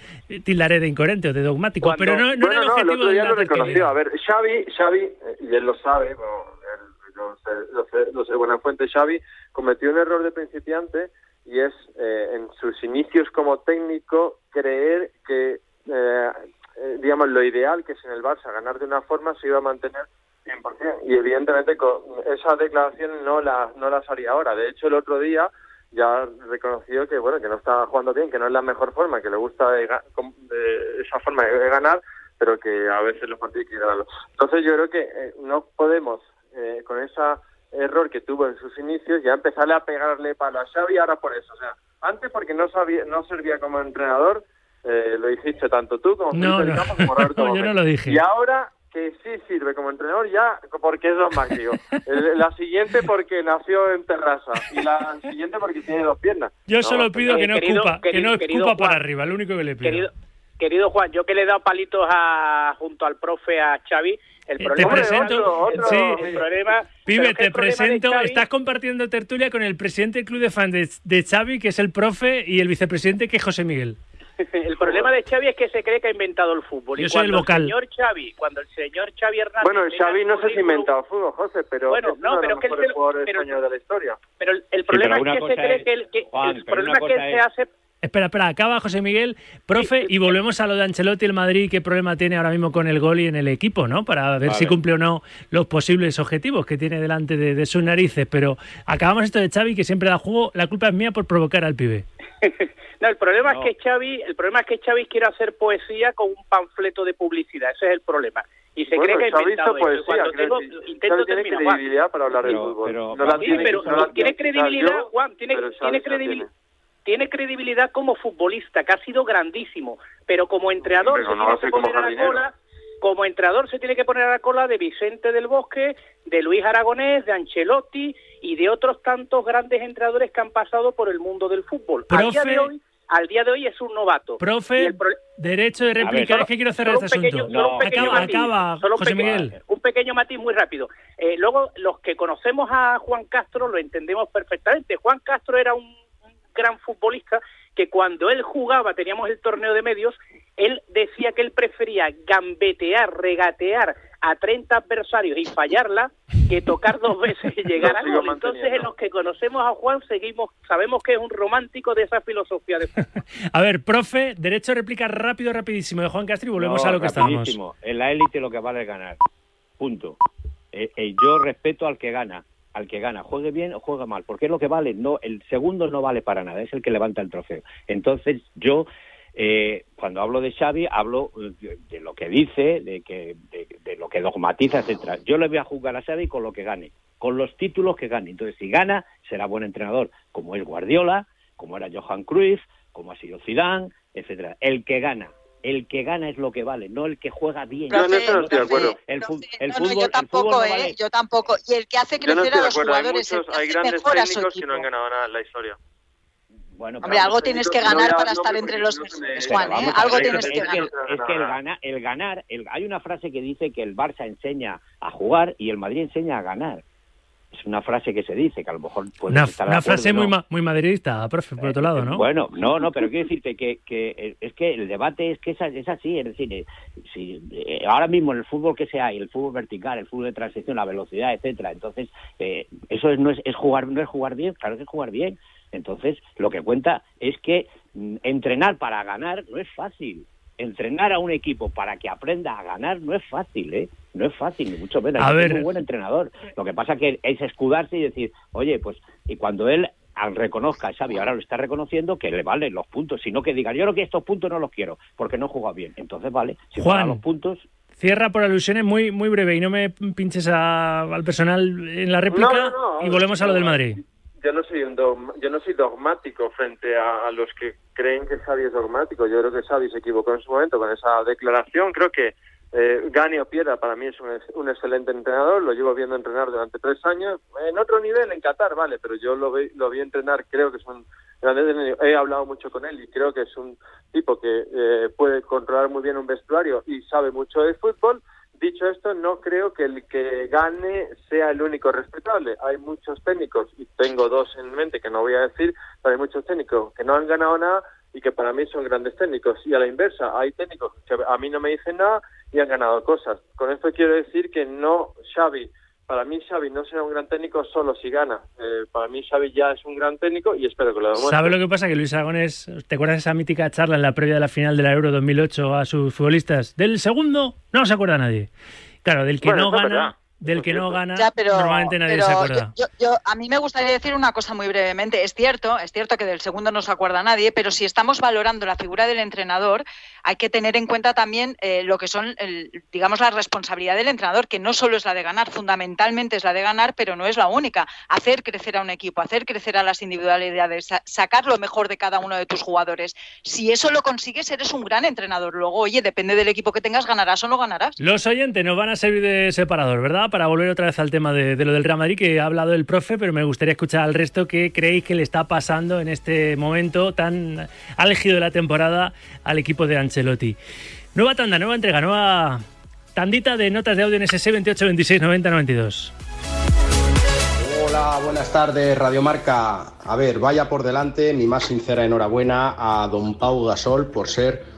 tildaré de incoherente o de dogmático. Cuando- pero no, no bueno, era el no, objetivo otro día lo reconoció. A ver, Xavi, Xavi, y él lo sabe, bueno, él lo sé, lo sé- lo sé de buena fuente, Xavi cometió un error de principiante y es eh, en sus inicios como técnico creer que, eh, eh, digamos, lo ideal que es en el Barça ganar de una forma se iba a mantener 100%. Y evidentemente con esa declaración no la, no las haría ahora. De hecho, el otro día ya reconoció que bueno que no está jugando bien, que no es la mejor forma, que le gusta de esa forma de ganar, pero que a veces los partidos hay que. Entonces yo creo que eh, no podemos eh, con ese error que tuvo en sus inicios ya empezarle a pegarle palo a Xavi ahora por eso. O sea, antes porque no sabía, no servía como entrenador, eh, lo dijiste tanto tú como No, no. Campos, como Roberto Yo no lo dije. Y ahora que sí sirve como entrenador ya porque es dogmático. El- la siguiente porque nació en terraza y la siguiente porque tiene dos piernas. Yo No, solo pido que no querido- escupa, que no escupa para arriba, lo único que le pido. Querido, querido Juan, yo que le he dado palitos a, junto al profe a Xavi, el Eh, problema te presento, otro- otro- sí, el problema, Pibe, te el presento, Xavi- estás compartiendo tertulia con el presidente del club de fans de, de Xavi, que es el profe, y el vicepresidente, que es José Miguel. El problema de Xavi es que se cree que ha inventado el fútbol. Yo y soy el vocal. señor Xavi, cuando el señor Xavi Hernández... Bueno, venga Xavi no sé si ha inventado fútbol, José, pero Bueno, es no, uno de pero los es que el jugadores pero- de la historia. Pero el, el Sí, problema pero es que se cree es- que, el, que Juan, el pero problema es que se hace... Espera, espera, acaba José Miguel. Profe, y volvemos a lo de Ancelotti, el Madrid, qué problema tiene ahora mismo con el gol y en el equipo, ¿no? Para ver A si ver. cumple o no los posibles objetivos que tiene delante de, de sus narices. Pero acabamos esto de Xavi, que siempre da juego, la culpa es mía por provocar al pibe. No, el problema No. es que Xavi, el problema es que Xavi quiere hacer poesía con un panfleto de publicidad, ese es el problema. Y se Bueno, cree que ha inventado poesía, Cuando tengo, decir, intento terminar, Juan. credibilidad para hablar Pero- fútbol. pero- no la Sí, tiene, pero no la tiene credibilidad, yo, Juan, tiene, credibilidad. Tiene credibilidad como futbolista, que ha sido grandísimo, pero como entrenador Pero se no tiene hace que poner a la cola, como entrenador se tiene que poner a la cola de Vicente del Bosque, de Luis Aragonés, de Ancelotti y de otros tantos grandes entrenadores que han pasado por el mundo del fútbol. Al día de hoy, al día de hoy es un novato. Profe, pro- derecho de réplica, solo- es que quiero cerrar este pequeño- asunto. solo un pequeño acaba, matiz, acaba, solo un José pequeño- Miguel. Un pequeño matiz muy rápido. Eh, luego, los que conocemos a Juan Castro lo entendemos perfectamente. Juan Castro era un gran futbolista que cuando él jugaba, teníamos el torneo de medios, él decía que él prefería gambetear, regatear a 30 adversarios y fallarla que tocar dos veces y llegar sigo gol. Entonces, en los que conocemos a Juan, seguimos, sabemos que es un romántico de esa filosofía de fútbol. A ver, profe, derecho de réplica rápido, rapidísimo de Juan Castro y volvemos No, a lo que rapidísimo. En la élite lo que vale es ganar. Punto. Eh, eh, yo respeto al que gana, al que gana, juegue bien o juegue mal, porque es lo que vale. No, el segundo no vale para nada, es el que levanta el trofeo. Entonces yo eh, cuando hablo de Xavi hablo eh, de, de lo que dice, de que de, de lo que dogmatiza, etcétera. Yo le voy a jugar a Xavi con lo que gane, con los títulos que gane. Entonces si gana será buen entrenador, como es Guardiola, como era Johan Cruyff, como ha sido Zidane, etcétera. El que gana. El que gana es lo que vale, no el que juega bien. Yo eso no estoy de acuerdo. El, el No, no, fútbol, yo el tampoco, fútbol no ¿eh? vale. Yo tampoco. Y el que hace no crecer estoy a los. Hay jugadores, el muchos, que hay grandes técnicos que no han ganado nada en la historia. Bueno, Hombre, algo tienes que no ganar para estar entre los no mejores, me- Juan, ¿eh? Algo tienes es que que, ganar. es que el, gana- el ganar, el- hay una frase que dice que el Barça enseña a jugar y el Madrid enseña a ganar. Es una frase que se dice, que a lo mejor puede Una, estar una acuerdo, frase ¿no? muy, ma- muy madridista, profe, por otro lado, ¿no? Bueno, no, no, pero quiero decirte que, que eh, es que el debate es que es, es así, es decir, eh, si, eh, ahora mismo en el fútbol que sea, y el fútbol vertical, el fútbol de transición, la velocidad, etcétera, entonces eh, eso es, no es, es jugar, no es jugar bien, claro que es jugar bien. Entonces, lo que cuenta es que mm, entrenar para ganar no es fácil. Entrenar a un equipo para que aprenda a ganar no es fácil, ¿eh? No es fácil, ni mucho menos. A ver. ser un buen entrenador. Lo que pasa que es escudarse y decir, oye, pues, y cuando él al reconozca, Xavi ahora lo está reconociendo, que le valen los puntos, sino que diga, yo creo que estos puntos no los quiero, porque no juega bien. Entonces, vale, si Juan. juega los puntos, Cierra por alusiones muy, muy breve y no me pinches a- al personal en la réplica No, no, no, y volvemos a lo del Madrid. Yo no soy un dogma- yo no soy dogmático frente a, a los que creen que Xavi es dogmático. Yo creo que Xavi se equivocó en su momento con esa declaración. Creo que eh, gane o pierda, para mí es un, un excelente entrenador. Lo llevo viendo entrenar durante tres años. En otro nivel, en Qatar, vale, pero yo lo, vi, lo vi entrenar. Creo que es un. He hablado mucho con él y creo que es un tipo que eh, puede controlar muy bien un vestuario y sabe mucho de fútbol. Dicho esto, no creo que el que gane sea el único respetable. Hay muchos técnicos, y tengo dos en mente que no voy a decir, pero hay muchos técnicos que no han ganado nada y que para mí son grandes técnicos. Y a la inversa, hay técnicos que a mí no me dicen nada y han ganado cosas. Con esto quiero decir que no Xavi, para mí Xavi no será un gran técnico solo si gana. Eh, para mí Xavi ya es un gran técnico y espero que lo demuestre. ¿Sabe lo que pasa? Que Luis Aragones, ¿te acuerdas de esa mítica charla en la previa de la final de la Euro 2008 a sus futbolistas? Del segundo no se acuerda nadie. Claro, del que Bueno, no gana, verdad. Del que no gana, Ya, pero, normalmente nadie pero se acuerda. yo- yo- a mí me gustaría decir una cosa muy brevemente. Es cierto, es cierto que del segundo no se acuerda nadie, pero si estamos valorando la figura del entrenador, hay que tener en cuenta también eh, lo que son, el- digamos, la responsabilidad del entrenador, que no solo es la de ganar, fundamentalmente es la de ganar, pero no es la única. Hacer crecer a un equipo, hacer crecer a las individualidades, sa- sacar lo mejor de cada uno de tus jugadores. Si eso lo consigues, eres un gran entrenador. Luego, oye, depende del equipo que tengas, ganarás o no ganarás. Los oyentes nos van a servir de separador, ¿verdad? Para volver otra vez al tema de, lo del Real Madrid, que ha hablado el profe, pero me gustaría escuchar al resto qué creéis que le está pasando en este momento tan álgido de la temporada al equipo de Ancelotti. Nueva tanda, nueva entrega, nueva tandita de notas de audio en SS 28 26 90 92. Hola, Hola, buenas tardes, Radio Marca. A ver, vaya por delante mi más sincera enhorabuena a don Pau Gasol por ser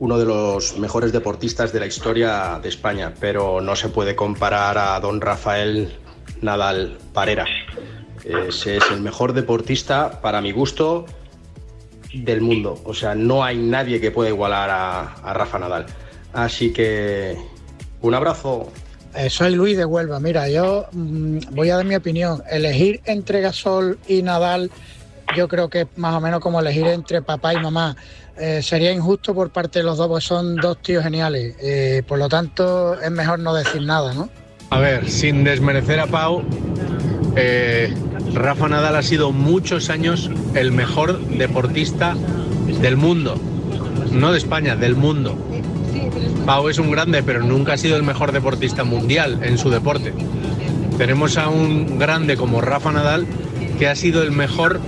uno de los mejores deportistas de la historia de España, pero no se puede comparar a don Rafael Nadal Parera. Ese es el mejor deportista, para mi gusto, del mundo. O sea, no hay nadie que pueda igualar a, Rafa Nadal. Así que un abrazo. Eh, soy Luis de Huelva. Mira, yo mm, voy a dar mi opinión. Elegir entre Gasol y Nadal, yo creo que más o menos como elegir entre papá y mamá. Eh, sería injusto por parte de los dos, porque son dos tíos geniales. Eh, por lo tanto, es mejor no decir nada, ¿no? A ver, sin desmerecer a Pau, eh, Rafa Nadal ha sido muchos años el mejor deportista del mundo. No de España, del mundo. Pau es un grande, pero nunca ha sido el mejor deportista mundial en su deporte. Tenemos a un grande como Rafa Nadal que ha sido el mejor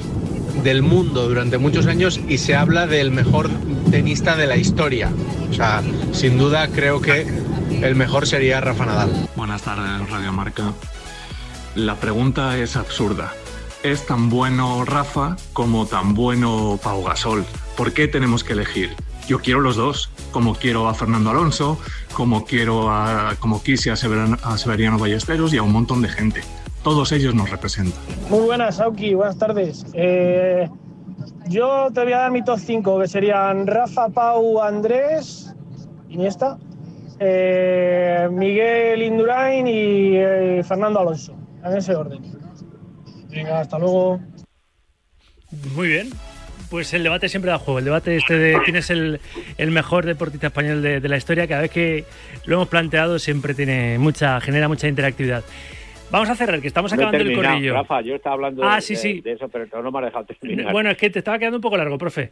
del mundo durante muchos años y se habla del mejor tenista de la historia. O sea, sin duda creo que el mejor sería Rafa Nadal. Buenas tardes, Radio Marca. La pregunta es absurda. ¿Es tan bueno Rafa como tan bueno Pau Gasol? ¿Por qué tenemos que elegir? Yo quiero los dos, como quiero a Fernando Alonso, como quiero a, como quise a, Severano, a Severiano Ballesteros y a un montón de gente. Todos ellos nos representan. Muy buenas, Auki, buenas tardes. Eh, yo te voy a dar mi top 5, que serían Rafa, Pau, Andrés, Iniesta, eh, Miguel Indurain y eh, Fernando Alonso, en ese orden. Venga, hasta luego. Muy bien. Pues el debate siempre da juego. El debate este de quién es el, el mejor deportista español de, de la historia, cada vez que lo hemos planteado siempre tiene mucha, genera mucha interactividad. Vamos a cerrar, que estamos No acabando el corrillo. Rafa, yo estaba hablando Ah, de, sí, de- sí. de eso, pero no me has dejado terminar. Bueno, es que te estaba quedando un poco largo, profe.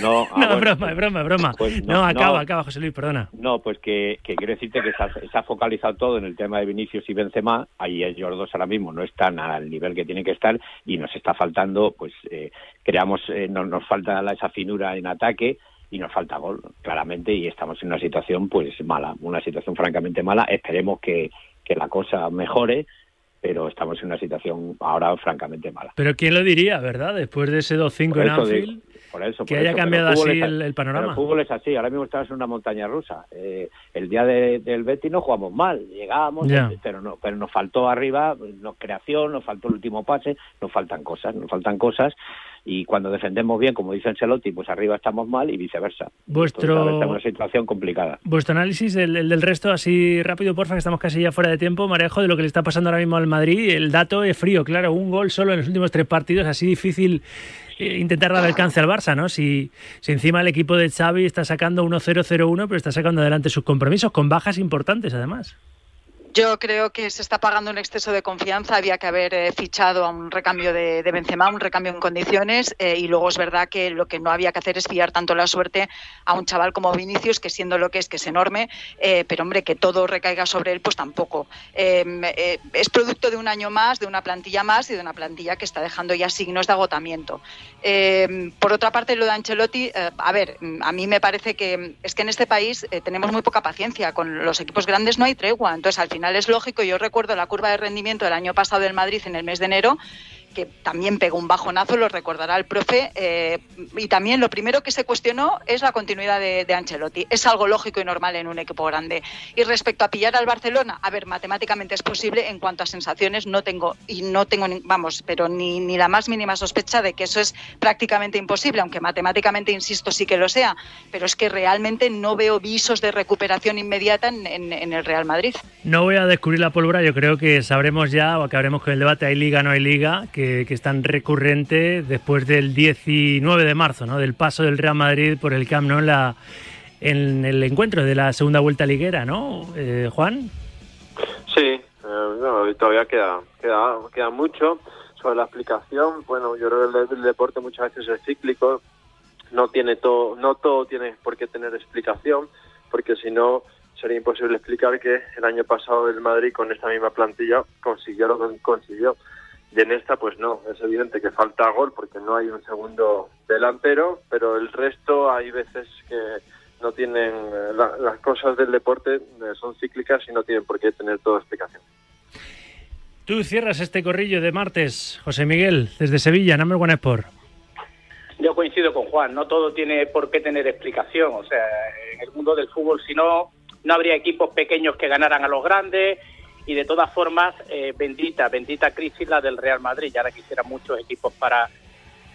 no, ah, no, bueno, es broma, es broma, es broma. pues no, no, acaba, acaba, José Luis, perdona. No, pues que, que quiero decirte que se ha, se ha focalizado todo en el tema de Vinicius y Benzema. Ahí ellos dos ahora mismo no están al nivel que tienen que estar y nos está faltando, pues eh, creamos, eh, no- nos falta esa finura en ataque y nos falta gol, claramente, y estamos en una situación pues mala, una situación francamente mala. Esperemos que, que la cosa mejore, pero estamos en una situación ahora francamente mala. Pero quién lo diría, ¿verdad? Después de ese 2-5 Por en Anfield, digo, por eso, que haya eso, cambiado así es el, el panorama. el fútbol es así, ahora mismo estamos en una montaña rusa. Eh, el día de- del Betis no jugamos mal, llegábamos, Ya. pero no, pero nos faltó arriba, nos creación, nos faltó el último pase, nos faltan cosas, nos faltan cosas. Y cuando defendemos bien, como dice Ancelotti, pues arriba estamos mal y viceversa. Vuestro- Entonces, una situación complicada. Vuestro análisis del, el del resto, así rápido, porfa, que estamos casi ya fuera de tiempo, Marejo, de lo que le está pasando ahora mismo al Madrid. El dato es frío, claro, un gol solo en los últimos tres partidos, así difícil eh, intentar dar alcance al Barça, ¿no? Si, si encima el equipo de Xavi está sacando 1-0-0-1, pero está sacando adelante sus compromisos, con bajas importantes además. Yo creo que se está pagando un exceso de confianza. Había que haber eh, fichado a un recambio de, de Benzema, un recambio en condiciones. eh, y luego es verdad que lo que no había que hacer es fiar tanto la suerte a un chaval como Vinicius, que siendo lo que es, que es enorme, eh, pero hombre, que todo recaiga sobre él, pues tampoco. Eh, es producto de un año más, de una plantilla más y de una plantilla que está dejando ya signos de agotamiento. Eh, por otra parte, lo de Ancelotti, a ver, mm, a mí me parece que mm, es que en este país tenemos muy poca paciencia. Con los equipos grandes no hay tregua. Entonces, al final es lógico. Yo recuerdo la curva de rendimiento del año pasado del Madrid en el mes de enero que también pegó un bajonazo, lo recordará el profe, eh, y también lo primero que se cuestionó es la continuidad de, Ancelotti. Es algo lógico y normal en un equipo grande. Y respecto a pillar al Barcelona, a ver, matemáticamente es posible, en cuanto a sensaciones no tengo, y no tengo, vamos, pero ni, ni la más mínima sospecha de que eso es prácticamente imposible, aunque matemáticamente, insisto, sí que lo sea, pero es que realmente no veo visos de recuperación inmediata en, el Real Madrid. No voy a descubrir la pólvora, yo creo que sabremos ya o acabaremos con el debate ¿hay liga no hay liga? Que, que es tan recurrente después del 19 de marzo, ¿no? del paso del Real Madrid por el Camp Nou en, el encuentro de la segunda vuelta liguera, ¿no? Eh, Juan. Sí, eh, no, todavía queda, queda, queda mucho sobre la explicación. Bueno, yo creo que el, el deporte muchas veces es cíclico, no tiene todo, no todo tiene por qué tener explicación, porque si no sería imposible explicar que el año pasado el Madrid con esta misma plantilla consiguió lo que consiguió. Y en esta, pues no, es evidente que falta gol porque no hay un segundo delantero, pero el resto hay veces que no tienen, eh, la- las cosas del deporte eh, son cíclicas y no tienen por qué tener toda explicación. Tú cierras este corrillo de martes, José Miguel, desde Sevilla, Number One Sport. Yo coincido con Juan, no todo tiene por qué tener explicación. O sea, en el mundo del fútbol, si no, no habría equipos pequeños que ganaran a los grandes. Y de todas formas, eh, bendita, bendita crisis la del Real Madrid. Ya ahora quisiera muchos equipos para,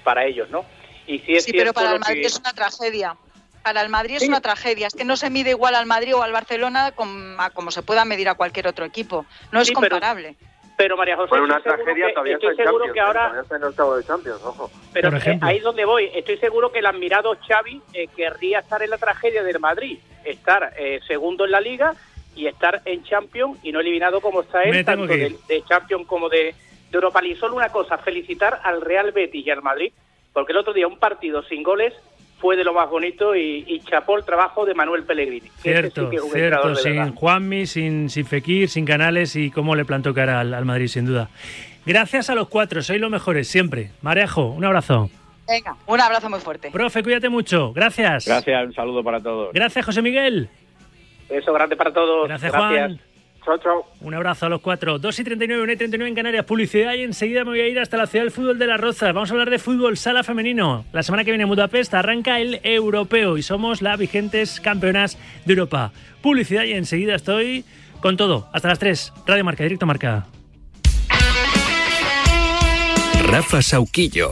para ellos, ¿no? Y si es sí, pero para el Madrid es una tragedia. Para el Madrid es una tragedia. Es que no se mide igual al Madrid o al Barcelona como, se pueda medir a cualquier otro equipo. No es comparable. Pero María José, una tragedia que, todavía estoy seguro que ahora está en de Champions, ojo. Pero eh, ahí es donde voy. Estoy seguro que el admirado Xavi eh, querría estar en la tragedia del Madrid, estar eh, segundo en la Liga y estar en Champions y no eliminado como está él, tanto de, de, Champions como de, de Europa League. Solo una cosa, felicitar al Real Betis y al Madrid, porque el otro día un partido sin goles fue de lo más bonito y, chapó el trabajo de Manuel Pellegrini. Cierto, cierto, sin Juanmi, sin, sin Fekir, sin Canales y cómo le plantó cara al, Madrid, sin duda. Gracias a los cuatro, sois los mejores, siempre. Marejo, un abrazo. Venga, un abrazo muy fuerte. Profe, cuídate mucho. Gracias. Gracias, un saludo para todos. Gracias, José Miguel. Eso, grande para todos. Gracias, Juan. Un abrazo a los cuatro. 2 y 39, 1 y 39 en Canarias. Publicidad y enseguida me voy a ir hasta la ciudad del fútbol de las Rozas. Vamos a hablar de fútbol sala femenino. La semana que viene en Budapest arranca el europeo y somos las vigentes campeonas de Europa. Publicidad y enseguida estoy con todo. Hasta las 3. Radio Marca, directo Marca. Rafa Sauquillo.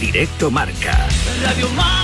Directo Marca. Radio Marca.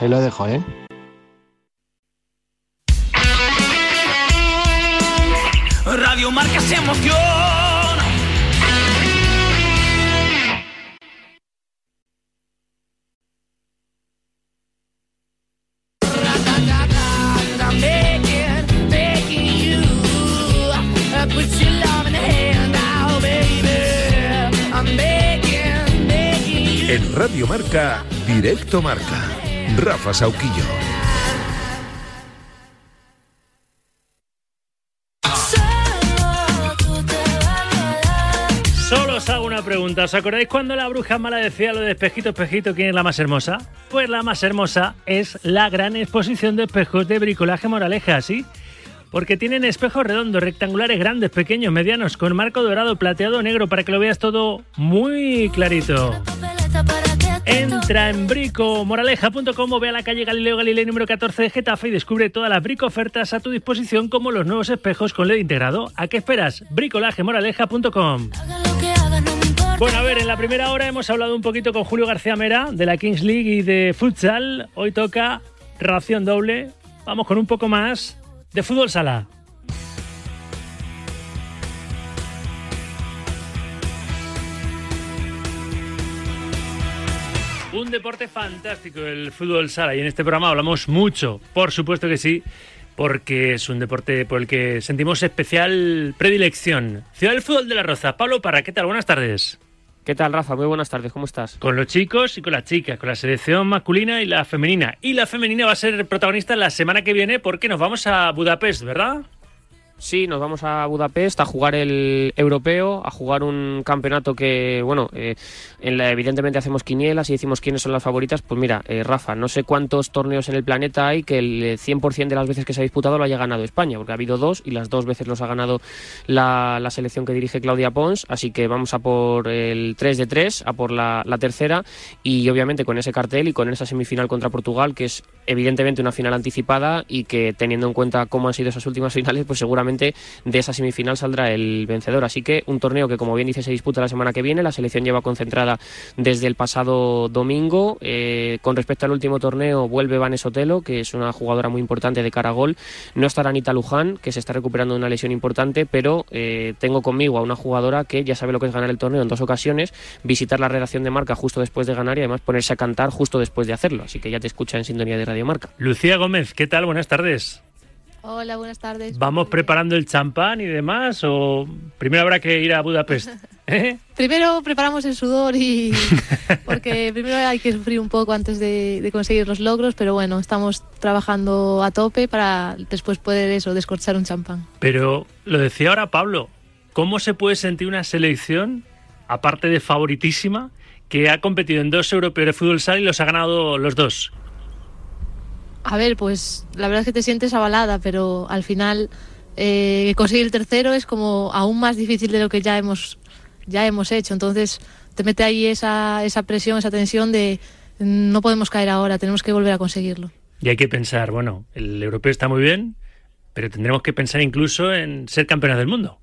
Ahí lo dejo, ¿eh? Radio Marca se emoción. En Radio Marca, Directo Marca. Rafa Sauquillo. Solo os hago una pregunta. ¿Os acordáis cuando la bruja mala decía lo de espejito, espejito, quién es la más hermosa? Pues la más hermosa es la gran exposición de espejos de bricolaje Moraleja, ¿sí? Porque tienen espejos redondos, rectangulares, grandes, pequeños, medianos, con marco dorado, plateado, negro, para que lo veas todo muy clarito. Entra en bricomoraleja.com o ve a la calle Galileo Galilei número 14 de Getafe y descubre todas las brico ofertas a tu disposición como los nuevos espejos con LED integrado. ¿A qué esperas? bricolajemoraleja.com bueno, a ver, en la primera hora hemos hablado un poquito con Julio García Mera de la Kings League y de futsal. Hoy toca ración doble. Vamos con un poco más de fútbol sala. Deporte fantástico el fútbol sala y en este programa hablamos mucho, por supuesto que sí, porque es un deporte por el que sentimos especial predilección. Ciudad del Fútbol de la Roza. Pablo Parra, ¿qué tal? Buenas tardes. ¿Qué tal, Rafa? Muy buenas tardes, ¿cómo estás? Con los chicos y con las chicas, con la selección masculina y la femenina. Y la femenina va a ser protagonista la semana que viene porque nos vamos a Budapest, ¿verdad? Sí, nos vamos a Budapest a jugar el europeo, a jugar un campeonato que, bueno, eh, en la, evidentemente hacemos quinielas y decimos quiénes son las favoritas. Pues mira, eh, Rafa, no sé cuántos torneos en el planeta hay que el 100% de las veces que se ha disputado lo haya ganado España, porque ha habido dos y las dos veces los ha ganado la, la selección que dirige Claudia Pons. Así que vamos a por el 3 de 3, a por la, la tercera y obviamente con ese cartel y con esa semifinal contra Portugal, que es evidentemente una final anticipada y que teniendo en cuenta cómo han sido esas últimas finales, pues seguramente de esa semifinal saldrá el vencedor. Así que un torneo que, como bien dice, se disputa la semana que viene. La selección lleva concentrada desde el pasado domingo. Eh, con respecto al último torneo, vuelve Vanessa Otelo, que es una jugadora muy importante de cara a gol. No estará Anita Luján, que se está recuperando de una lesión importante, pero eh, tengo conmigo a una jugadora que ya sabe lo que es ganar el torneo en dos ocasiones, visitar la redacción de marca justo después de ganar y además ponerse a cantar justo después de hacerlo. Así que ya te escucha en sintonía de Radio Marca. Lucía Gómez, ¿qué tal? Buenas tardes. Hola, buenas tardes. ¿Vamos preparando el champán y demás o primero habrá que ir a Budapest? ¿Eh? Primero preparamos el sudor y porque primero hay que sufrir un poco antes de, conseguir los logros, pero bueno, estamos trabajando a tope para después poder eso, descorchar un champán. Pero lo decía ahora Pablo, ¿cómo se puede sentir una selección, aparte de favoritísima, que ha competido en dos europeos de fútbol sala y los ha ganado los dos? A ver, pues la verdad es que te sientes avalada, pero al final eh, conseguir el tercero es como aún más difícil de lo que ya hemos, ya hemos hecho. Entonces te mete ahí esa, esa presión, esa tensión de no podemos caer ahora, tenemos que volver a conseguirlo. Y hay que pensar, bueno, el europeo está muy bien, pero tendremos que pensar incluso en ser campeones del mundo.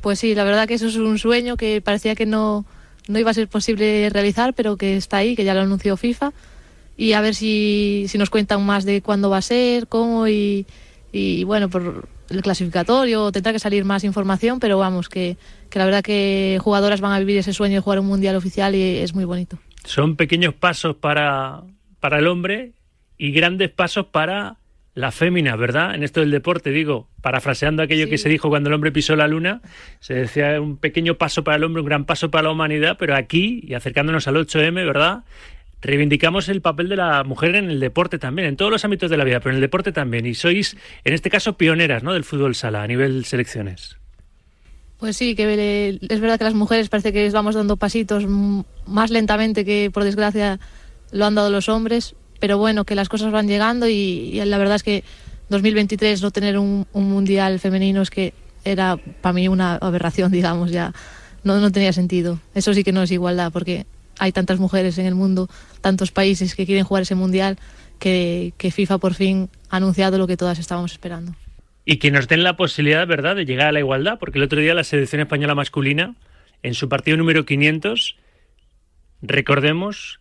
Pues sí, la verdad que eso es un sueño que parecía que no, no iba a ser posible realizar, pero que está ahí, que ya lo anunció FIFA y a ver si, si nos cuentan más de cuándo va a ser, cómo y, y bueno, por el clasificatorio tendrá que salir más información, pero vamos, que, que la verdad que jugadoras van a vivir ese sueño de jugar un mundial oficial y es muy bonito. Son pequeños pasos para, para el hombre y grandes pasos para la fémina, ¿verdad? En esto del deporte, digo, parafraseando aquello que se dijo cuando el hombre pisó la luna, se decía un pequeño paso para el hombre, un gran paso para la humanidad, pero aquí, y acercándonos al 8M, ¿verdad? Reivindicamos el papel de la mujer en el deporte también, en todos los ámbitos de la vida, pero en el deporte también. Y sois, en este caso, pioneras ¿no? del fútbol sala a nivel selecciones. Pues sí, que es verdad que las mujeres parece que vamos dando pasitos más lentamente que, por desgracia, lo han dado los hombres, pero bueno, que las cosas van llegando y, la verdad es que 2023 no tener un, mundial femenino es que era para mí una aberración, digamos, ya no, no tenía sentido. Eso sí que no es igualdad, porque hay tantas mujeres en el mundo, tantos países que quieren jugar ese mundial, que, FIFA por fin ha anunciado lo que todas estábamos esperando. Y que nos den la posibilidad, ¿verdad?, de llegar a la igualdad, porque el otro día la selección española masculina, en su partido número 500, recordemos,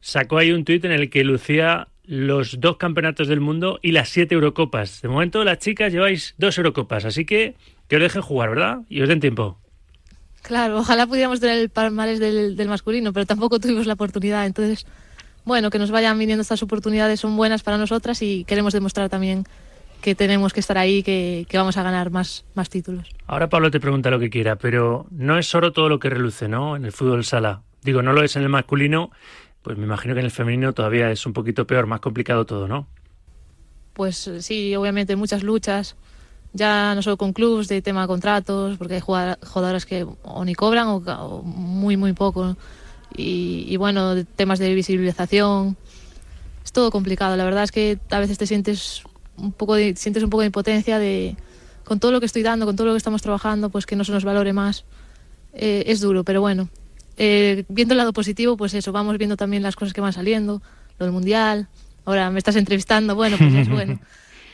sacó ahí un tuit en el que lucía los dos campeonatos del mundo y las siete Eurocopas. De momento las chicas lleváis dos Eurocopas, así que que os dejen jugar, ¿verdad? Y os den tiempo. Claro, ojalá pudiéramos tener el palmarés del, del masculino, pero tampoco tuvimos la oportunidad. Entonces, bueno, que nos vayan viniendo estas oportunidades son buenas para nosotras y queremos demostrar también que tenemos que estar ahí, que, que, vamos a ganar más, más títulos. Ahora Pablo te pregunta lo que quiera, pero no es solo todo lo que reluce, ¿no? En el fútbol sala. Digo, no lo es en el masculino, pues me imagino que en el femenino todavía es un poquito peor, más complicado todo, ¿no? Pues sí, obviamente muchas luchas, ya no solo con clubes de tema de contratos, porque hay jugadoras que o ni cobran o, muy, muy poco. Y, bueno, temas de visibilización. Es todo complicado. La verdad es que a veces te sientes un poco de, sientes un poco de impotencia de con todo lo que estoy dando, con todo lo que estamos trabajando, pues que no se nos valore más. Eh, es duro, pero bueno. Eh, viendo el lado positivo, pues eso, vamos viendo también las cosas que van saliendo, lo del mundial. Ahora me estás entrevistando, bueno, pues es bueno.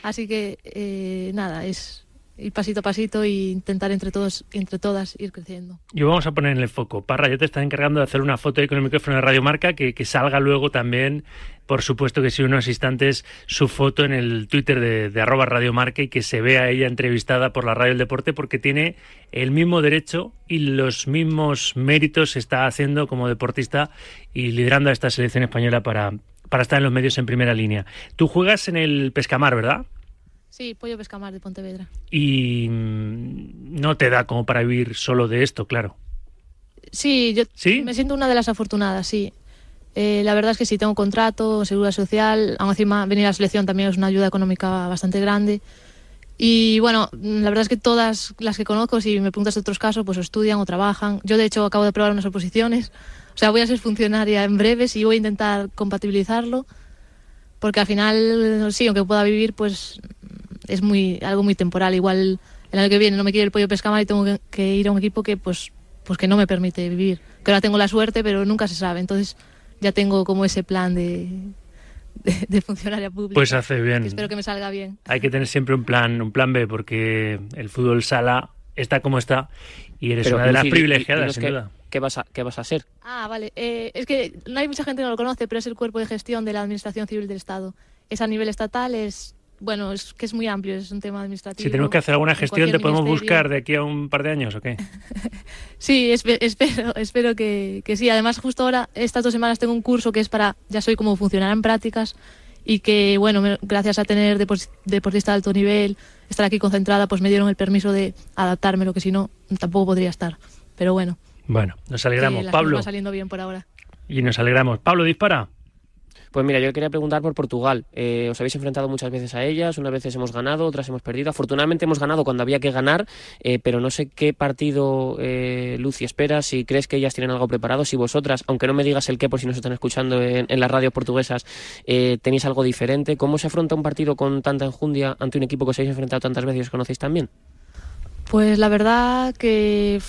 Así que eh, nada, es, ir pasito a pasito e intentar entre todos, entre todas ir creciendo. Y vamos a poner en el foco. Parra, yo te estás encargando de hacer una foto ahí con el micrófono de Radio Marca que, que salga luego también, por supuesto que sí, unos instantes, su foto en el Twitter de, de arroba Radio Marca y que se vea ella entrevistada por la Radio del Deporte porque tiene el mismo derecho y los mismos méritos está haciendo como deportista y liderando a esta selección española para, para estar en los medios en primera línea. Tú juegas en el Pescamar, ¿verdad? Sí, Pollo Pescamar de Pontevedra. Y mm, no te da como para vivir solo de esto, claro. Sí, yo me siento una de las afortunadas, sí. Eh, la verdad es que sí, tengo contrato, seguridad social, aún encima venir a la selección también es una ayuda económica bastante grande. Y bueno, la verdad es que todas las que conozco, si me preguntas de otros casos, pues o estudian o trabajan. Yo de hecho acabo de probar unas oposiciones, o sea, voy a ser funcionaria en breves y voy a intentar compatibilizarlo, porque al final, sí, aunque pueda vivir, pues es muy algo muy temporal. Igual el año que viene no me quiere el pollo pescamar y tengo que, que ir a un equipo que pues pues que no me permite vivir. Que ahora tengo la suerte, pero nunca se sabe. Entonces ya tengo como ese plan de, de, de funcionaria pública. Pues hace bien. que espero que me salga bien. Hay que tener siempre un plan, un plan B, porque el fútbol sala está como está y eres Pero, una de las privilegiadas, sin qué- duda. ¿Qué vas a, qué vas a ser? Ah, vale. Eh, es que no hay mucha gente que no lo conoce, pero es el cuerpo de gestión de la Administración Civil del Estado. Es a nivel estatal, es bueno, es que es muy amplio, es un tema administrativo. Si tenemos que hacer alguna gestión, ¿te podemos ministerio. buscar de aquí a un par de años o qué? Sí, espe- espero, espero que, que sí. Además, justo ahora, estas dos semanas tengo un curso que es para, ya soy como funcionaria en prácticas y que, bueno, me- gracias a tener depos- deportista de alto nivel, estar aquí concentrada, pues me dieron el permiso de adaptarme, lo que si no, tampoco podría estar. Pero bueno, Bueno, nos alegramos. Pablo, van saliendo bien por ahora. y nos alegramos. Pablo, dispara. Pues mira, yo quería preguntar por Portugal. Eh, os habéis enfrentado muchas veces a ellas, unas veces hemos ganado, otras hemos perdido. Afortunadamente hemos ganado cuando había que ganar, eh, pero no sé qué partido, eh, Lucy, esperas, si crees que ellas tienen algo preparado, si vosotras, aunque no me digas el qué por si nos están escuchando en, en las radios portuguesas, eh, tenéis algo diferente. ¿Cómo se afronta un partido con tanta enjundia ante un equipo que os habéis enfrentado tantas veces y os conocéis tan bien? Pues la verdad que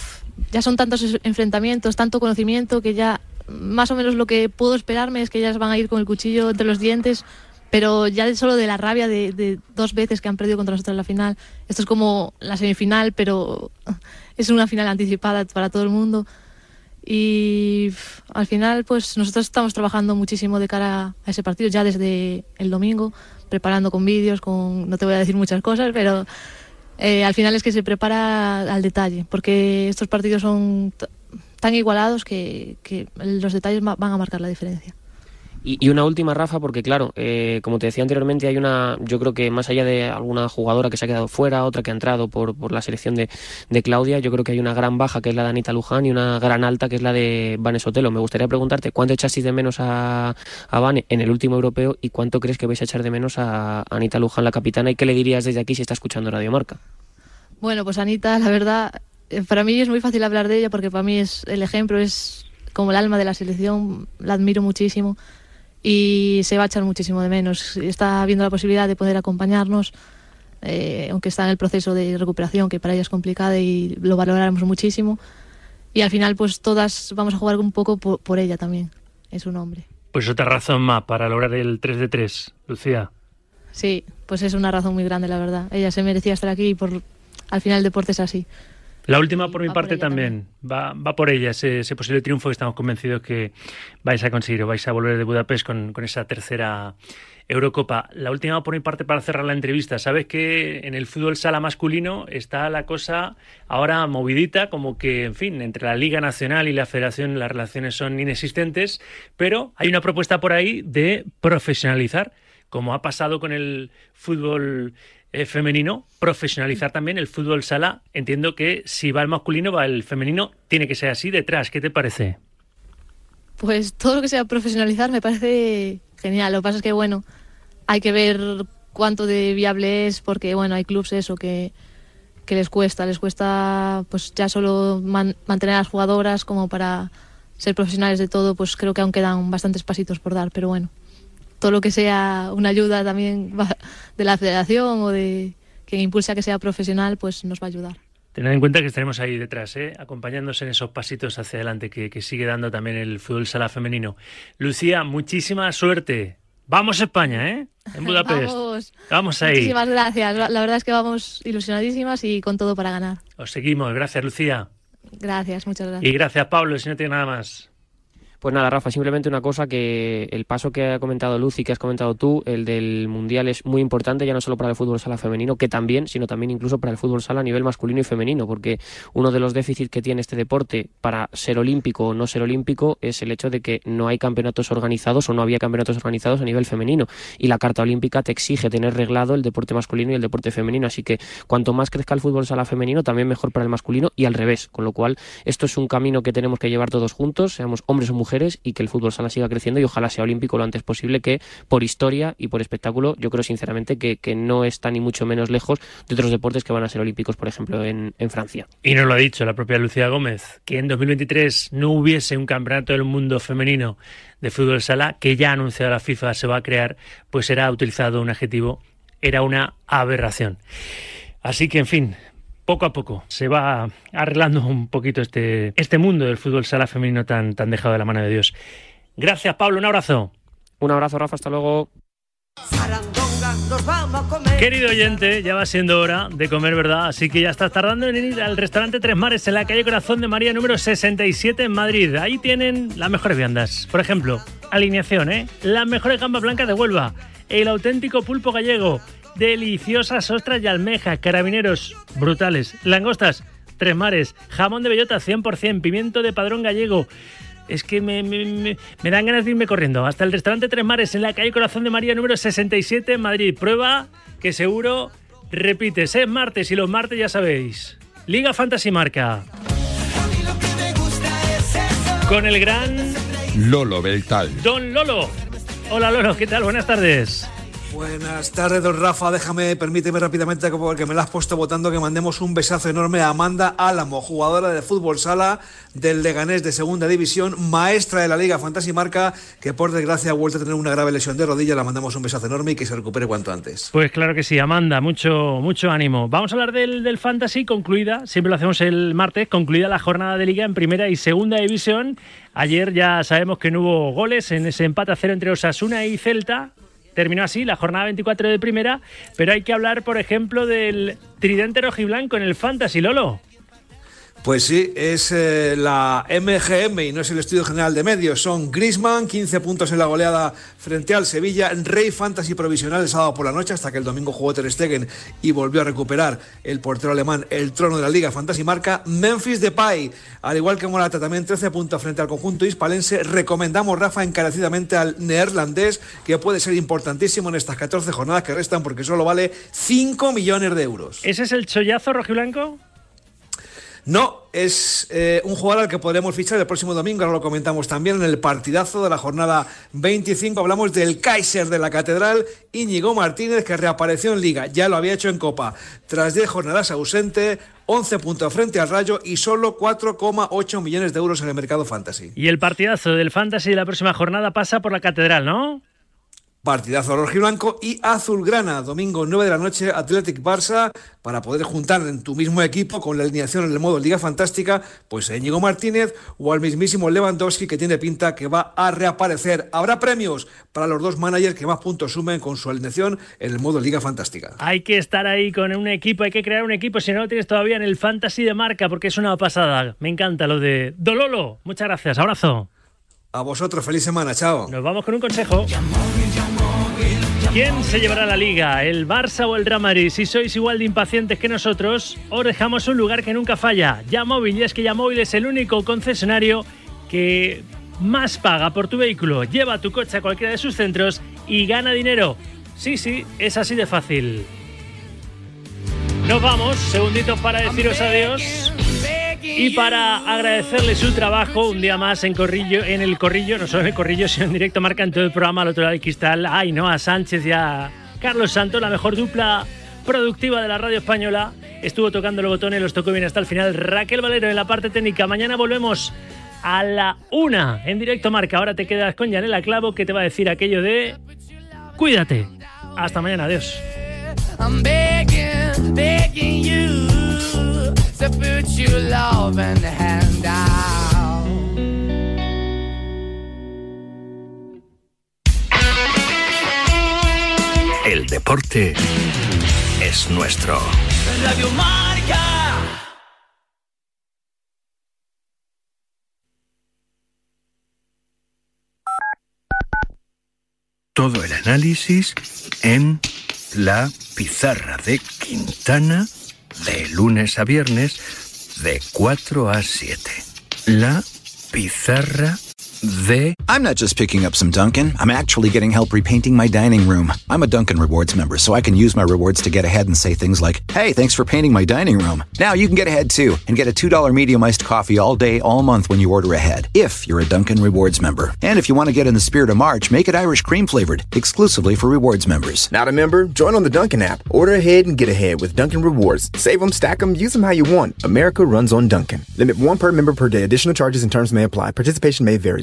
ya son tantos enfrentamientos, tanto conocimiento que ya más o menos lo que puedo esperarme es que ellas van a ir con el cuchillo entre los dientes, pero ya solo de la rabia de, dos veces que han perdido contra nosotros en la final. Esto es como la semifinal, pero es una final anticipada para todo el mundo. Y al final, pues nosotros estamos trabajando muchísimo de cara a ese partido ya desde el domingo, preparando con vídeos, con no te voy a decir muchas cosas, pero eh, al final es que se prepara al detalle, porque estos partidos son tan igualados que, que los detalles van a marcar la diferencia. Y, una última, Rafa, porque claro, eh, como te decía anteriormente, hay una, yo creo que más allá de alguna jugadora que se ha quedado fuera, otra que ha entrado por, por la selección de, de Claudia, yo creo que hay una gran baja que es la de Anita Luján y una gran alta que es la de Vane Sotelo. Me gustaría preguntarte cuánto echasteis de menos a, a Vane en el último europeo y cuánto crees que vais a echar de menos a Anita Luján, la capitana, y qué le dirías desde aquí si está escuchando Radio Marca. Bueno, pues Anita, la verdad, para mí es muy fácil hablar de ella porque para mí es el ejemplo, es como el alma de la selección, la admiro muchísimo y se va a echar muchísimo de menos. Está viendo la posibilidad de poder acompañarnos, eh, aunque está en el proceso de recuperación, que para ella es complicada y lo valoraremos muchísimo. Y al final, pues todas vamos a jugar un poco por, por ella también, es un hombre. Pues otra razón más para lograr el 3 de 3, Lucía. Sí, pues es una razón muy grande, la verdad. Ella se merecía estar aquí y por, al final el deporte es así. La última por mi por parte también. Va, va por ella, ese, ese posible triunfo que estamos convencidos que vais a conseguir o vais a volver de Budapest con, con esa tercera Eurocopa. La última por mi parte para cerrar la entrevista. Sabes que en el fútbol sala masculino está la cosa ahora movidita, como que, en fin, entre la Liga Nacional y la Federación las relaciones son inexistentes, pero hay una propuesta por ahí de profesionalizar, como ha pasado con el fútbol eh, femenino, profesionalizar también el fútbol sala. Entiendo que si va el masculino, va el femenino, tiene que ser así detrás. ¿Qué te parece? Pues todo lo que sea profesionalizar me parece genial. Lo que pasa es que, bueno, hay que ver cuánto de viable es, porque, bueno, hay clubes eso que, que les cuesta. Les cuesta, pues ya solo man- mantener a las jugadoras como para ser profesionales de todo, pues creo que aún quedan bastantes pasitos por dar. Pero bueno, todo lo que sea una ayuda también va- de la federación o de quien impulse a que sea profesional, pues nos va a ayudar. Tened en cuenta que estaremos ahí detrás, ¿eh? acompañándose en esos pasitos hacia adelante que, que sigue dando también el fútbol sala femenino. Lucía, muchísima suerte. Vamos a España, ¿eh? En Budapest. Vamos. Vamos ahí. Muchísimas gracias. La la verdad es que vamos ilusionadísimas y con todo para ganar. Os seguimos. Gracias, Lucía. Gracias, muchas gracias. Y gracias, Pablo, si no tiene nada más. Pues nada, Rafa, simplemente una cosa que el paso que ha comentado Lucy, que has comentado tú, el del Mundial es muy importante, ya no solo para el fútbol sala femenino, que también, sino también incluso para el fútbol sala a nivel masculino y femenino, porque uno de los déficits que tiene este deporte para ser olímpico o no ser olímpico es el hecho de que no hay campeonatos organizados o no había campeonatos organizados a nivel femenino. Y la Carta Olímpica te exige tener reglado el deporte masculino y el deporte femenino, así que cuanto más crezca el fútbol sala femenino, también mejor para el masculino y al revés, con lo cual esto es un camino que tenemos que llevar todos juntos, seamos hombres o mujeres, y que el fútbol sala siga creciendo y ojalá sea olímpico lo antes posible, que por historia y por espectáculo, yo creo sinceramente que, que no está ni mucho menos lejos de otros deportes que van a ser olímpicos, por ejemplo, en, en Francia. Y nos lo ha dicho la propia Lucía Gómez, que en 2023 no hubiese un campeonato del mundo femenino de fútbol sala, que ya ha anunciado la FIFA se va a crear, pues será utilizado un adjetivo, era una aberración. Así que, en fin, poco a poco se va arreglando un poquito este, este mundo del fútbol sala femenino tan, tan dejado de la mano de Dios. Gracias, Pablo, un abrazo. Un abrazo, Rafa, hasta luego. Querido oyente, ya va siendo hora de comer, ¿verdad? Así que ya estás tardando en ir al restaurante Tres Mares en la calle Corazón de María número 67 en Madrid. Ahí tienen las mejores viandas. Por ejemplo, alineación, ¿eh? Las mejores gambas blancas de Huelva, el auténtico pulpo gallego, deliciosas ostras y almejas, carabineros brutales, langostas, Tres Mares, jamón de bellota 100%, pimiento de padrón gallego. Es que me, me, me- me dan ganas de irme corriendo hasta el restaurante Tres Mares en la calle Corazón de María número 67 en Madrid. Prueba que seguro repites. Es martes y los martes ya sabéis. Liga Fantasy Marca. Con el gran Lolo Beltal. Don Lolo. Hola Lolo, ¿qué tal? Buenas tardes. Buenas tardes, don Rafa. Déjame, permíteme rápidamente, porque me la has puesto votando, que mandemos un besazo enorme a Amanda Álamo, jugadora de fútbol sala del Leganés de Segunda División, maestra de la Liga Fantasy Marca, que por desgracia ha vuelto a tener una grave lesión de rodilla. La mandamos un besazo enorme y que se recupere cuanto antes. Pues claro que sí, Amanda, mucho, mucho ánimo. Vamos a hablar del, del Fantasy, concluida, siempre lo hacemos el martes, concluida la jornada de Liga en Primera y Segunda División. Ayer ya sabemos que no hubo goles en ese empate a cero entre Osasuna y Celta. Terminó así la jornada 24 de Primera, pero hay que hablar, por ejemplo, del tridente rojiblanco en el Fantasy, Lolo. Pues sí, es eh, la MGM y no es el Estudio General de Medios. Son Grisman, 15 puntos en la goleada frente al Sevilla, Rey Fantasy provisional el sábado por la noche, hasta que el domingo jugó Ter Stegen y volvió a recuperar el portero alemán el trono de la Liga Fantasy Marca. Memphis Depay, al igual que Morata, también 13 puntos frente al conjunto hispalense. Recomendamos, Rafa, encarecidamente al neerlandés, que puede ser importantísimo en estas 14 jornadas que restan, porque solo vale 5 millones de euros. ¿Ese es el chollazo rojiblanco? No, es eh, un jugador al que podremos fichar el próximo domingo, ahora lo comentamos también en el partidazo de la jornada 25. Hablamos del Kaiser de la Catedral, Íñigo Martínez, que reapareció en Liga, ya lo había hecho en Copa. Tras 10 jornadas ausente, 11 puntos frente al Rayo y solo 4,8 millones de euros en el mercado fantasy. Y el partidazo del Fantasy de la próxima jornada pasa por la Catedral, ¿no? Partidazo rojiblanco y azulgrana, domingo 9 de la noche, Athletic Barça, para poder juntar en tu mismo equipo con la alineación en el modo Liga Fantástica, pues a Íñigo Martínez o al mismísimo Lewandowski que tiene pinta que va a reaparecer. Habrá premios para los dos managers que más puntos sumen con su alineación en el modo Liga Fantástica. Hay que estar ahí con un equipo, hay que crear un equipo, si no lo tienes todavía en el Fantasy de marca, porque es una pasada. Me encanta lo de Dololo. Muchas gracias, abrazo. A vosotros, feliz semana, chao. Nos vamos con un consejo. ¿Quién se llevará la liga? ¿El Barça o el Real Madrid? Si sois igual de impacientes que nosotros, os dejamos un lugar que nunca falla. Yamóvil, y es que Yamóvil es el único concesionario que más paga por tu vehículo. Lleva tu coche a cualquiera de sus centros y gana dinero. Sí, sí, es así de fácil. Nos vamos, segunditos para deciros adiós. Y para agradecerle su trabajo un día más en Corrillo, en el Corrillo, no solo en el Corrillo, sino en directo marca en todo el programa al otro lado del cristal, a Ainhoa Sánchez y a Carlos Santos, la mejor dupla productiva de la radio española. Estuvo tocando los botones, los tocó bien hasta el final. Raquel Valero en la parte técnica. Mañana volvemos a la una en directo marca. Ahora te quedas con Yanela Clavo que te va a decir aquello de cuídate. Hasta mañana, adiós. You love hand out. deporte es nuestro. Radio Marca. Todo el análisis en la pizarra de Quintana de lunes a viernes de 4 a 7. La pizarra de... I'm not just picking up some Dunkin'. I'm actually getting help repainting my dining room. I'm a Dunkin' Rewards member, so I can use my rewards to get ahead and say things like, hey, thanks for painting my dining room. Now you can get ahead too and get a $2 medium iced coffee all day, all month when you order ahead, if you're a Dunkin' Rewards member. And if you want to get in the spirit of March, make it Irish cream flavored, exclusively for rewards members. Not a member? Join on the Dunkin' app. Order ahead and get ahead with Dunkin' Rewards. Save them, stack them, use them how you want. America runs on Dunkin'. Limit one per member per day. Additional charges and terms may apply. Participation may vary.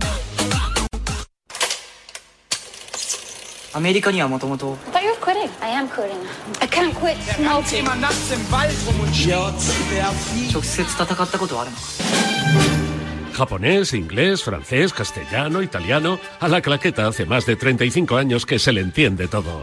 アメリカにはもともと I thought you were quitting. I am quitting. I can't quit smoking. 直接戦ったことはあるのか Japonés, inglés, francés, castellano, italiano. A la claqueta hace más de 35 años que se le entiende todo.